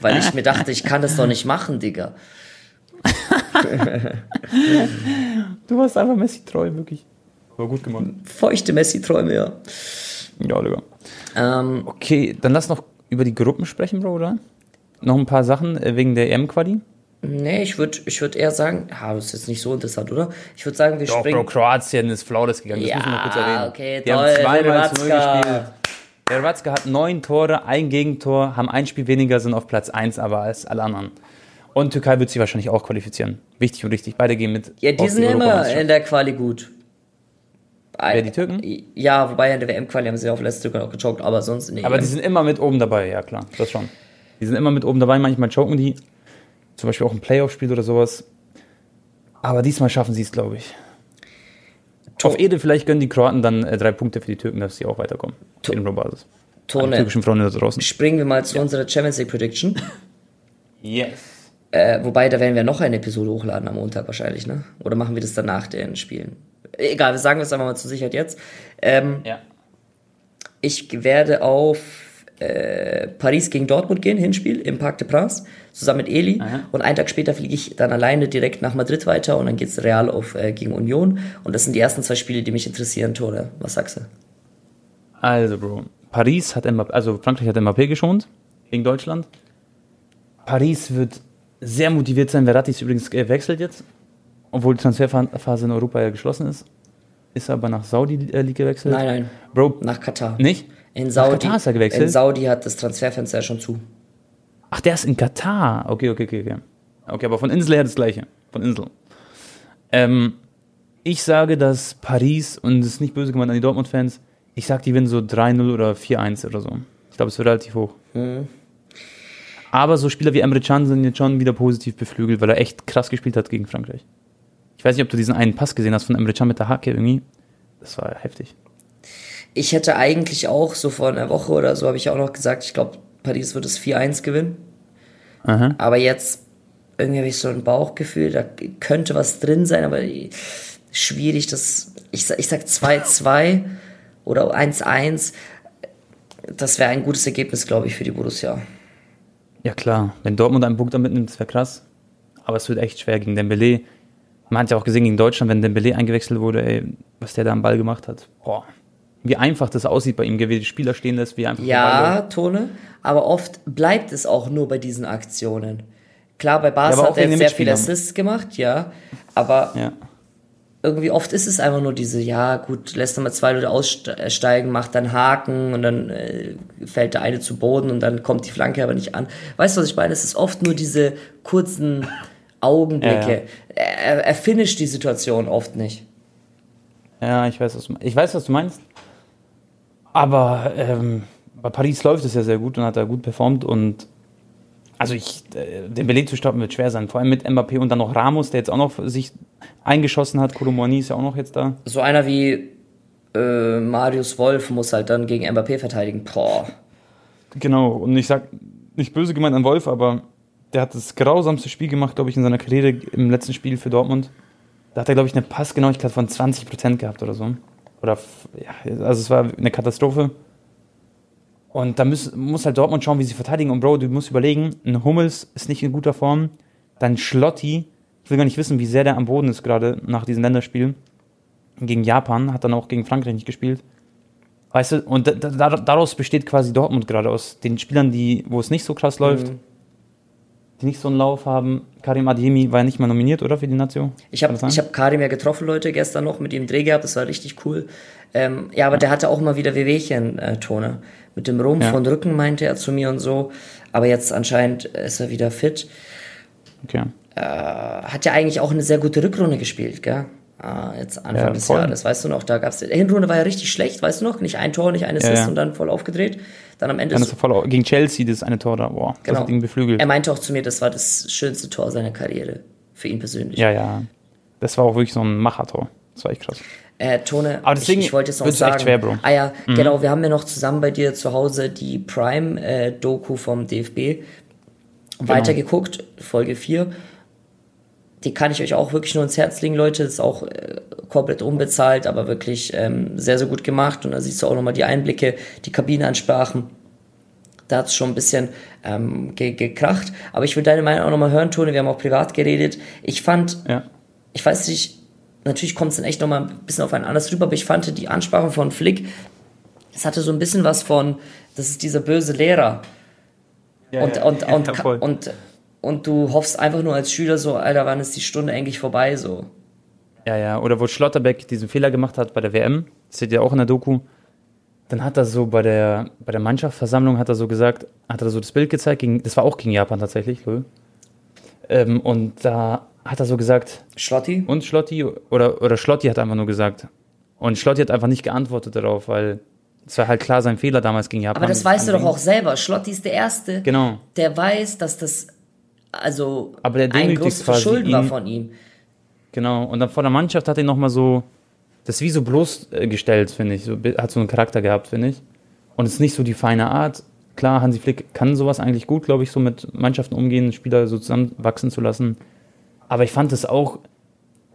Weil ich mir dachte, ich kann das doch nicht machen, Digga. Du warst einfach Messi treu, wirklich. War gut gemacht. Feuchte Messi-Träume, ja. Ja, Digga. Ähm, Okay, dann lass noch über die Gruppen sprechen, Bro, oder? Noch ein paar Sachen äh, wegen der EM-Quali. nee, ich würde ich würd eher sagen, ja, das ist jetzt nicht so interessant, oder? Ich würde sagen, wir Doch, springen. Bro, Kroatien ist flawless gegangen. Das Ja, müssen wir kurz erwähnen. okay, Die toll, haben zweimal zu null gespielt. Der Watzke hat neun Tore, ein Gegentor, haben ein Spiel weniger, sind auf Platz 1 aber als alle anderen. Und Türkei wird sich wahrscheinlich auch qualifizieren. Wichtig und richtig. Beide gehen mit. Ja, die sind ja immer in der Quali gut. Wer, die Türken? Ja, wobei in der WM-Quali haben sie auf letzte Türkei auch gechoked, aber sonst nee. Aber die sind immer mit oben dabei, ja klar, das schon. Die sind immer mit oben dabei, manchmal choken die. Zum Beispiel auch ein Playoff-Spiel oder sowas. Aber diesmal schaffen sie es, glaube ich. To- Auf Ede vielleicht gönnen die Kroaten dann äh, drei Punkte für die Türken, dass sie auch weiterkommen. Auf Basis. Tone, türkischen Freunde da draußen. springen wir mal zu unserer Champions League Prediction. Yes. Äh, wobei, da werden wir noch eine Episode hochladen am Montag wahrscheinlich, ne? Oder machen wir das dann nach den Spielen? Egal, wir sagen es einfach mal zur Sicherheit jetzt. Ähm, Ja. ich werde auf äh, Paris gegen Dortmund gehen, Hinspiel im Parc de Princes, zusammen mit Eli. Aha. Und einen Tag später fliege ich dann alleine direkt nach Madrid weiter und dann geht's Real auf äh, gegen Union. Und das sind die ersten zwei Spiele, die mich interessieren, Tore. Was sagst du? Also, Bro. Paris hat Mbappé, also Frankreich hat Mbappé geschont gegen Deutschland. Paris wird sehr motiviert sein. Verratti ist übrigens gewechselt jetzt, obwohl die Transferphase in Europa ja geschlossen ist. Ist aber nach Saudi-League gewechselt. Nein, nein, Bro, nach Katar. nicht? In Nach Saudi, Katar ist er gewechselt? in Saudi hat das Transferfenster ja schon zu. Ach, der ist in Katar. Okay, okay, okay, okay. Okay, aber von Insel her das gleiche. Von Insel. Ähm, ich sage, dass Paris, und das ist nicht böse gemeint an die Dortmund-Fans, ich sage, die gewinnen so 3-0 oder 4-1 oder so. Ich glaube, es wird relativ hoch. Mhm. Aber so Spieler wie Emre Can sind jetzt schon wieder positiv beflügelt, weil er echt krass gespielt hat gegen Frankreich. Ich weiß nicht, ob du diesen einen Pass gesehen hast von Emre Can mit der Hacke irgendwie. Das war heftig. Ich hätte eigentlich auch so vor einer Woche oder so, habe ich auch noch gesagt, ich glaube, Paris wird es 4-1 gewinnen. Aha. Aber jetzt irgendwie habe ich so ein Bauchgefühl, da könnte was drin sein, aber schwierig, das. Ich, ich sag 2-2 oder 1-1. Das wäre ein gutes Ergebnis, glaube ich, für die Borussia. Ja klar, wenn Dortmund einen Punkt da mitnimmt, das wäre krass. Aber es wird echt schwer gegen Dembele. Man hat ja auch gesehen gegen Deutschland, wenn Dembele eingewechselt wurde, ey, was der da am Ball gemacht hat. Boah. Wie einfach das aussieht bei ihm, wie die Spieler stehen lässt, wie einfach Ja. Tone, aber oft bleibt es auch nur bei diesen Aktionen. Klar, bei Barca Ja, hat er sehr viele. Assists gemacht, ja. Aber Ja. irgendwie oft ist es einfach nur diese, ja, gut, lässt er mal zwei Leute aussteigen, macht dann Haken und dann äh, fällt der eine zu Boden und dann kommt die Flanke aber nicht an. Weißt du, was ich meine? Es ist oft nur diese kurzen Augenblicke. Ja, ja. Er, er finisht die Situation oft nicht. ja, ich weiß, was du, ich weiß, was du meinst. Aber ähm, bei Paris läuft es ja sehr gut und hat er gut performt und also ich, äh, Dembele zu stoppen wird schwer sein, vor allem mit Mbappé und dann noch Ramos, der jetzt auch noch sich eingeschossen hat. Kolomoni ist ja auch noch jetzt da. So einer wie äh, Marius Wolf muss halt dann gegen Mbappé verteidigen. Boah. Genau, und ich sag nicht böse gemeint an Wolf, aber der hat das grausamste Spiel gemacht, glaube ich, in seiner Karriere im letzten Spiel für Dortmund. Da hat er, glaube ich, eine Passgenauigkeit von 20% gehabt oder so. Oder, ja, also es war eine Katastrophe. Und da muss, muss halt Dortmund schauen, wie sie verteidigen. Und Bro, du musst überlegen, ein Hummels ist nicht in guter Form. Dann Schlotti, ich will gar nicht wissen, wie sehr der am Boden ist gerade nach diesem Länderspiel. Gegen Japan, hat dann auch gegen Frankreich nicht gespielt. Weißt du, und da, da, daraus besteht quasi Dortmund gerade aus den Spielern, die, wo es nicht so krass läuft, Mhm. Die nicht so einen Lauf haben. Karim Adeyemi war ja nicht mal nominiert, oder, für die Nation? Ich habe hab Karim ja getroffen, Leute, gestern noch mit ihm Dreh gehabt, das war richtig cool. Ähm, ja, aber der hatte auch mal wieder Wehwehchen-Tone. Mit dem Rumpf Ja. und Rücken meinte er zu mir und so. Aber jetzt anscheinend ist er wieder fit. Okay. Hat ja eigentlich auch eine sehr gute Rückrunde gespielt, gell? Ah, jetzt Anfang Ja, des voll. Jahres, weißt du noch, da gab's, die Hinrunde war ja richtig schlecht, weißt du noch? Nicht ein Tor, nicht ein Assist ja. und dann voll aufgedreht. Dann am Ende Dann ist er voll gegen Chelsea, das eine Tor da, boah, das Genau. hat ihn beflügelt. Er meinte auch zu mir, das war das schönste Tor seiner Karriere. Für ihn persönlich. Ja, ja. Das war auch wirklich so ein Machertor. Das war echt krass. Äh, Tone, Aber deswegen ich, ich wollte jetzt noch wird's sagen. echt schwer, Bro. Mhm. Ah ja, genau, wir haben ja noch zusammen bei dir zu Hause die Prime-Doku vom DFB Genau. weitergeguckt, Folge 4. Die kann ich euch auch wirklich nur ins Herz legen, Leute. Das ist auch äh, komplett unbezahlt, aber wirklich ähm, sehr, sehr gut gemacht. Und da siehst du auch nochmal die Einblicke, die Kabinenansprachen. Da hat es schon ein bisschen ähm, ge gekracht. Aber ich will deine Meinung auch nochmal hören, Tone. Wir haben auch privat geredet. Ich fand, Ja. ich weiß nicht, natürlich kommt es dann echt nochmal ein bisschen auf einen anders rüber, aber ich fand die Ansprache von Flick, es hatte so ein bisschen was von, das ist dieser böse Lehrer. ja und, ja, und, ja, und, und, und du hoffst einfach nur als Schüler so, Alter, wann ist die Stunde eigentlich vorbei, so. Ja, ja, oder wo Schlotterbeck diesen Fehler gemacht hat bei der WM, das seht ihr auch in der Doku, dann hat er so bei der, bei der Mannschaftsversammlung hat er so gesagt, hat er so das Bild gezeigt, gegen, das war auch gegen Japan tatsächlich, lol. Ähm, und da hat er so gesagt, Schlotti? und Schlotti, oder, oder Schlotti hat einfach nur gesagt. Und Schlotti hat einfach nicht geantwortet darauf, weil es war halt klar sein Fehler damals gegen Japan. Aber das weißt du doch auch selber. Schlotti ist der Erste, Genau. der weiß, dass das also Aber der ein großes Verschulden war von ihm. Genau, und dann vor der Mannschaft hat er nochmal so, das wie so bloßgestellt, finde ich. So, hat so einen Charakter gehabt, finde ich. Und es ist nicht so die feine Art. Klar, Hansi Flick kann sowas eigentlich gut, glaube ich, so mit Mannschaften umgehen, Spieler so zusammenwachsen zu lassen. Aber ich fand es auch,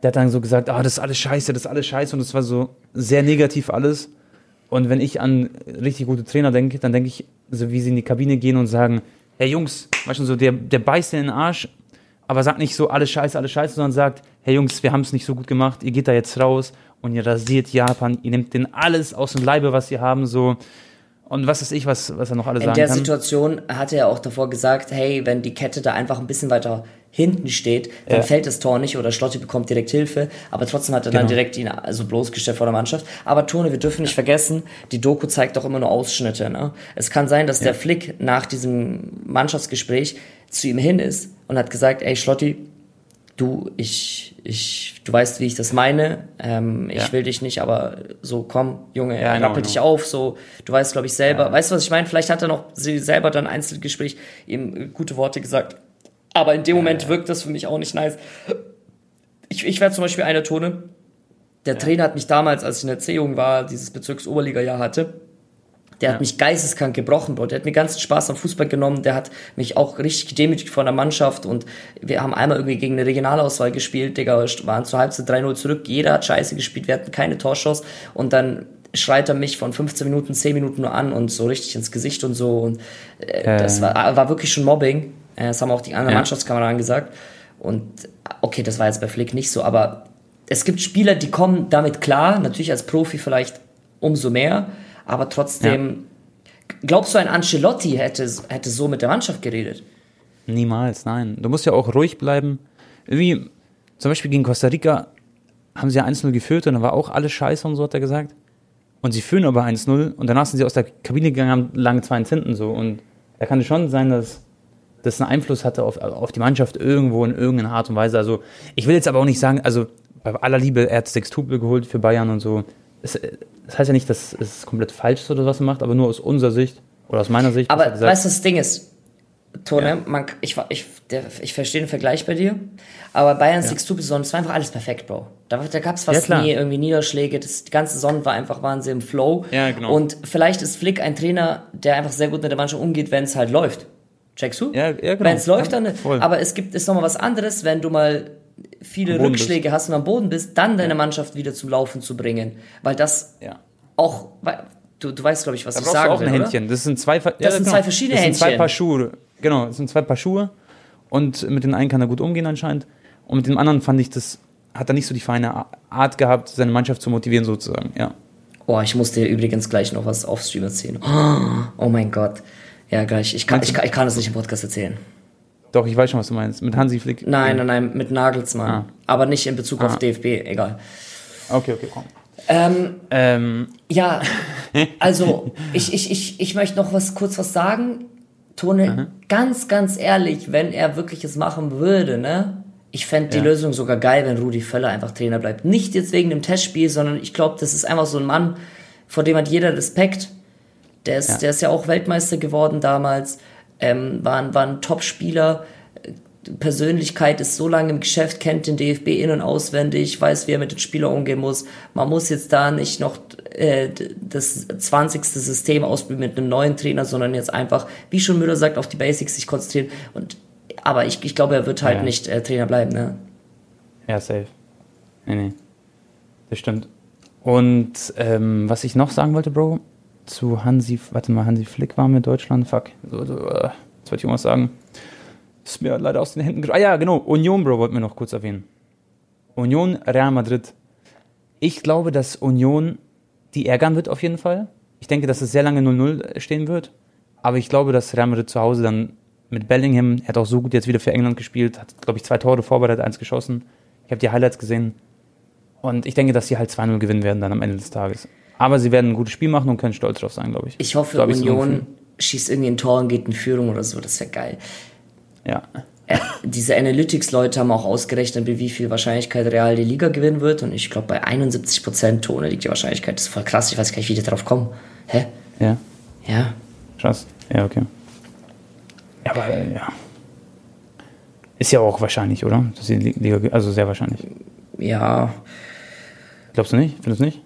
der hat dann so gesagt, ah, das ist alles scheiße, das ist alles scheiße. Und es war so sehr negativ alles. Und wenn ich an richtig gute Trainer denke, dann denke ich, so wie sie in die Kabine gehen und sagen, hey Jungs, weißt du, so, der, der beißt dir in den Arsch, aber sagt nicht so, alles scheiße, alles scheiße, sondern sagt, hey Jungs, wir haben es nicht so gut gemacht, ihr geht da jetzt raus und ihr rasiert Japan, ihr nehmt denen alles aus dem Leibe, was sie haben, so. Und was weiß ich, was, was er noch alles In sagen der kann. Situation hat er auch davor gesagt, hey, wenn die Kette da einfach ein bisschen weiter hinten steht, dann Ja. fällt das Tor nicht oder Schlotti bekommt direkt Hilfe, aber trotzdem hat er dann Genau. direkt ihn also bloßgestellt vor der Mannschaft. Aber Tone, wir dürfen nicht vergessen, die Doku zeigt doch immer nur Ausschnitte. Ne? Es kann sein, dass der Flick nach diesem Mannschaftsgespräch zu ihm hin ist und hat gesagt, ey Schlotti, du, ich, ich, du weißt, wie ich das meine. Ähm, ich Ja. will dich nicht, aber so komm, Junge, Ja, genau, rappel dich genau. auf, so, du weißt, glaube ich, selber. Weißt du, was ich meine? Vielleicht hat er noch sie selber dann Einzelgespräch ihm gute Worte gesagt. Aber in dem Moment wirkt das für mich auch nicht nice. Ich, ich wäre zum Beispiel einer Tone. Der Trainer hat mich damals, als ich in der C-Jugend war, dieses Bezirksoberliga-Jahr hatte, der hat mich geisteskrank gebrochen, Bro. Der hat mir ganzen Spaß am Fußball genommen. Der hat mich auch richtig gedemütigt von der Mannschaft. Und wir haben einmal irgendwie gegen eine Regionalauswahl gespielt, Digga. waren zur Halbzeit 3-0 zurück. Jeder hat scheiße gespielt. Wir hatten keine Torschuss. Und dann schreit er mich von 15 Minuten, 10 Minuten nur an und so richtig ins Gesicht und so. Und äh, das war, war wirklich schon Mobbing. Äh, Das haben auch die anderen Ja. Mannschaftskameraden gesagt. Und okay, das war jetzt bei Flick nicht so, aber es gibt Spieler, die kommen damit klar, natürlich als Profi vielleicht umso mehr, aber trotzdem, glaubst du, ein Ancelotti hätte, hätte so mit der Mannschaft geredet? Niemals, nein. Du musst ja auch ruhig bleiben. Irgendwie, zum Beispiel gegen Costa Rica haben sie ja 1-0 geführt und dann war auch alles scheiße und so, hat er gesagt. Und sie führen aber 1-0 und danach sind sie aus der Kabine gegangen, haben lange zwei ins hinten so. Und da kann es schon sein, dass das einen Einfluss hatte auf, auf die Mannschaft irgendwo in irgendeiner Art und Weise. Also ich will jetzt aber auch nicht sagen, also bei aller Liebe, er hat sechs Tupel geholt für Bayern und so. Es, das heißt ja nicht, dass es komplett falsch ist oder was er macht, aber nur aus unserer Sicht oder aus meiner Sicht. Aber er gesagt- weißt du, das Ding ist, Tone, Ja. man, ich, ich, der, ich verstehe den Vergleich bei dir, aber Bayern Two besonders, es war einfach alles perfekt, Bro. Da, da gab es Ja, fast klar. nie irgendwie Niederschläge, das, die ganze Saison war einfach Wahnsinn im Flow. Ja, genau. Und vielleicht ist Flick ein Trainer, der einfach sehr gut mit der Mannschaft umgeht, wenn es halt läuft. Checkst du? Ja, ja, genau. Wenn es läuft, dann. voll. Aber es gibt ist nochmal was anderes, wenn du mal viele Rückschläge hast und am Boden bist, dann deine Mannschaft wieder zum Laufen zu bringen. Weil das Ja. auch, du, du weißt, glaube ich, was Da ich sagen du auch will, ein oder? Händchen. Das sind zwei, Ver- ja, sind zwei verschiedene das sind zwei Händchen. Paar Schuhe. Genau, das sind zwei Paar Schuhe. Und mit dem einen kann er gut umgehen anscheinend. Und mit dem anderen fand ich, das hat er nicht so die feine Art gehabt, seine Mannschaft zu motivieren sozusagen. Ja. Oh, ich muss dir übrigens gleich noch was auf Stream erzählen. Oh mein Gott. Ja, gleich. Ich kann, ich ich kann das nicht im Podcast erzählen. Doch, ich weiß schon, was du meinst. Mit Hansi Flick. Nein, nein, nein, mit Nagelsmann. Ah. Aber nicht in Bezug auf Ah. DFB, egal. Okay, okay, komm. Ähm, Ähm, ja, also ich, ich, ich, ich möchte noch was kurz was sagen. Tone, ganz, ganz ehrlich, wenn er wirklich es machen würde, ne? Ich fände die Ja. Lösung sogar geil, wenn Rudi Völler einfach Trainer bleibt. Nicht jetzt wegen dem Testspiel, sondern ich glaube, das ist einfach so ein Mann, vor dem hat jeder Respekt. Der ist, Ja. der ist ja auch Weltmeister geworden damals, ähm, war, ein- war ein Top-Spieler. Persönlichkeit ist so lange im Geschäft, kennt den DFB in- und auswendig, weiß, wie er mit den Spielern umgehen muss. Man muss jetzt da nicht noch äh, das 20. System ausprobieren mit einem neuen Trainer, sondern jetzt einfach, wie schon Müller sagt, auf die Basics sich konzentrieren. Und, aber ich, ich glaube, er wird halt Ja. nicht äh, Trainer bleiben. Ne? ja, safe. Nee, nee. Das stimmt. Und ähm, was ich noch sagen wollte, Bro, zu Hansi, warte mal, Hansi Flick war mit Deutschland, fuck. So, so, äh, jetzt wollte ich irgendwas sagen. Ist mir leider aus den Händen. Ah ja, genau, Union, Bro, wollten wir noch kurz erwähnen. Union, Real Madrid. Ich glaube, dass Union die ärgern wird auf jeden Fall. Ich denke, dass es sehr lange 0-0 stehen wird. Aber ich glaube, dass Real Madrid zu Hause dann mit Bellingham, er hat auch so gut jetzt wieder für England gespielt, hat, glaube ich, zwei Tore vorbereitet, eins geschossen. Ich habe die Highlights gesehen. Und ich denke, dass sie halt 2-0 gewinnen werden dann am Ende des Tages. Aber sie werden ein gutes Spiel machen und können stolz drauf sein, glaube ich. Ich hoffe, So Union schießt irgendwie ein Tor und geht in Führung oder so. Das wäre geil. Ja. Äh, diese Analytics-Leute haben auch ausgerechnet, mit wie viel Wahrscheinlichkeit Real die Liga gewinnen wird. Und ich glaube, bei 71% Tone liegt die Wahrscheinlichkeit. Das ist voll krass. Ich weiß gar nicht, wie die darauf kommen. Hä? Ja. Ja. Krass. Ja, okay. Ja, aber äh, ja. Ist ja auch wahrscheinlich, oder? Dass die Liga, also sehr wahrscheinlich. Ja. Glaubst du nicht? Findest du nicht?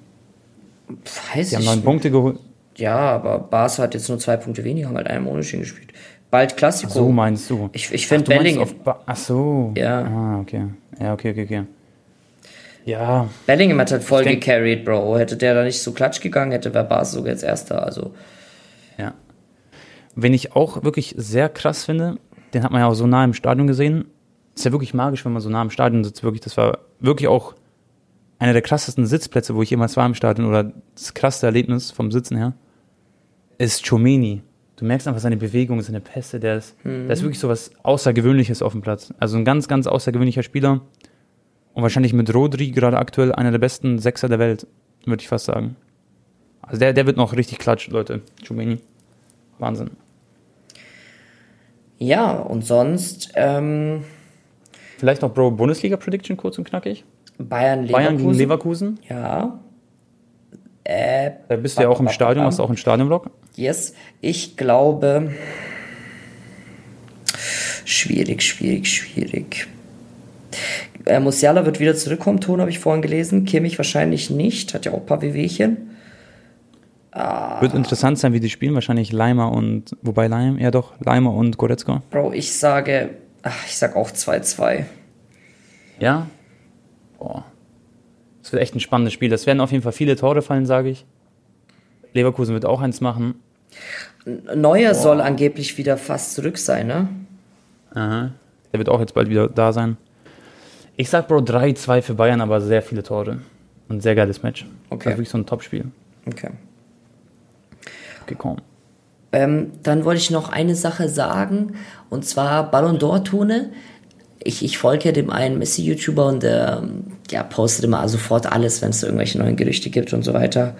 Weiß Die haben neun. Punkte geholt. Ja, aber Barca hat jetzt nur zwei Punkte weniger, haben halt einen Unentschieden gespielt. Bald Klassiko. So meinst du. Ich, ich Ach, finde Bellingham, auf Ba- Ach so. Ja. Ah, okay. Ja, okay, okay, okay. Ja, Bellingham hat halt voll denk- gecarried, Bro. Hätte der da nicht so klatsch gegangen, hätte wäre Barca sogar jetzt Erster. Also, ja. Wen ich auch wirklich sehr krass finde, den hat man ja auch so nah im Stadion gesehen. Ist ja wirklich magisch, wenn man so nah im Stadion sitzt. Wirklich, das war wirklich auch einer der krassesten Sitzplätze, wo ich jemals war im Stadion oder das krasseste Erlebnis vom Sitzen her, ist Chomeni. Du merkst einfach seine Bewegung, seine Pässe, der ist, der ist wirklich so was Außergewöhnliches auf dem Platz. Also ein ganz, ganz außergewöhnlicher Spieler. Und wahrscheinlich mit Rodri gerade aktuell einer der besten Sechser der Welt, würde ich fast sagen. Also der, der wird noch richtig klatsch, Leute. Chomeni. Wahnsinn. ja, und sonst, ähm, Vielleicht noch, Bro, Bundesliga-Prediction kurz und knackig. Bayern, Leverkusen. Bayern gegen Leverkusen. Ja. Äh, Da bist du ja auch im Stadion, hast du auch einen Stadionblock. Yes, ich glaube. Schwierig, schwierig, schwierig. Äh, Musiala wird wieder zurückkommen, Ton habe ich vorhin gelesen. Kimmich wahrscheinlich nicht, hat ja auch ein paar Wehwehchen. Wird interessant sein, wie die spielen. Wahrscheinlich Leimer und, wobei Leimer, ja doch, Leimer und Goretzka. Bro, ich sage, ach, ich sag auch 2-2. Ja. Boah. Das wird echt ein spannendes Spiel. Das werden auf jeden Fall viele Tore fallen, sage ich. Leverkusen wird auch eins machen. Neuer soll angeblich wieder fast zurück sein, ne? Aha. Der wird auch jetzt bald wieder da sein. Ich sag, Bro, 3-2 für Bayern, aber sehr viele Tore. Und sehr geiles Match. Okay. Das ist wirklich so ein Top-Spiel. Okay. Okay, komm. Ähm, dann wollte ich noch eine Sache sagen, und zwar Ballon d'Or-Tone. Ich, ich folge ja dem einen Messi-YouTuber und der ähm, ja, postet immer sofort alles, wenn es irgendwelche neuen Gerüchte gibt und so weiter.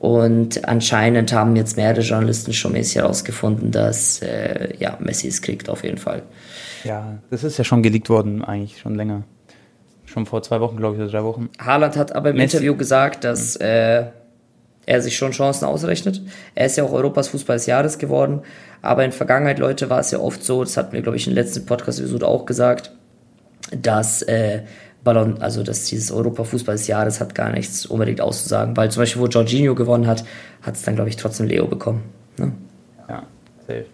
Und anscheinend haben jetzt mehrere Journalisten schon Messi herausgefunden, dass äh, ja, Messi es kriegt auf jeden Fall. Ja, das ist ja schon geleakt worden, eigentlich schon länger. Schon vor zwei Wochen, glaube ich, oder drei Wochen. Haaland hat aber im Messi- Interview gesagt, dass äh, er sich schon Chancen ausrechnet. Er ist ja auch Europas Fußball des Jahres geworden. Aber in Vergangenheit, Leute, war es ja oft so, das hatten wir, glaube ich, im letzten Podcast-Episode auch gesagt, dass äh, Ballon, also dass dieses Europa Fußball des Jahres hat gar nichts unbedingt auszusagen, weil zum Beispiel, wo Jorginho gewonnen hat, hat es dann, glaube ich, trotzdem Leo bekommen. Ne? Ja, safe.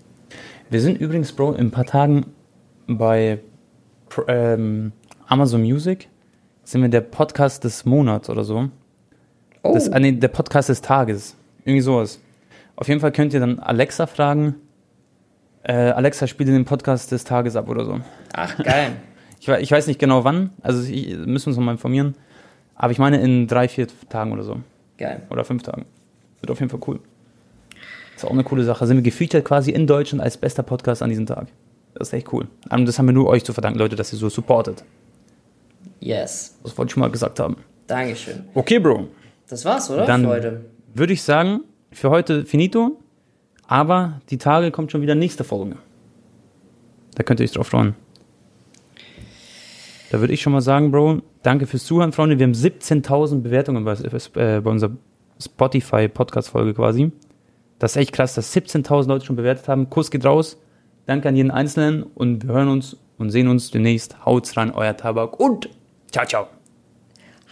Wir sind übrigens, Bro, in ein paar Tagen bei ähm, Amazon Music, sind wir der Podcast des Monats oder so. Oh, Das, ah, nee, der Podcast des Tages. Irgendwie sowas. Auf jeden Fall könnt ihr dann Alexa fragen. Äh, Alexa spielt den Podcast des Tages ab oder so. ach geil. Ich, ich weiß nicht genau wann, also ich, müssen wir uns nochmal informieren. Aber ich meine in drei, vier Tagen oder so. geil. Oder fünf Tagen. Wird auf jeden Fall cool. Ist auch eine coole Sache. Sind wir gefeatured quasi in Deutschland als bester Podcast an diesem Tag. Das ist echt cool. Und das haben wir nur euch zu verdanken, Leute, dass ihr so supportet. Yes. Das wollte ich schon mal gesagt haben. Dankeschön. Okay, Bro. Das war's, oder? Dann für heute. würde ich sagen, für heute finito. Aber die Tage kommt schon wieder nächste Folge. Da könnt ihr euch drauf freuen. Da würde ich schon mal sagen, Bro, danke fürs Zuhören, Freunde. Wir haben 17.000 Bewertungen bei, äh, bei unserer Spotify-Podcast-Folge quasi. Das ist echt krass, dass 17.000 Leute schon bewertet haben. Kuss geht raus. Danke an jeden Einzelnen und wir hören uns und sehen uns demnächst. Haut's rein, euer Tabak und ciao, ciao.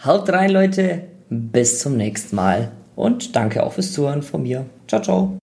Haut rein, Leute. Bis zum nächsten Mal. Und danke auch fürs Zuhören von mir. Ciao, ciao.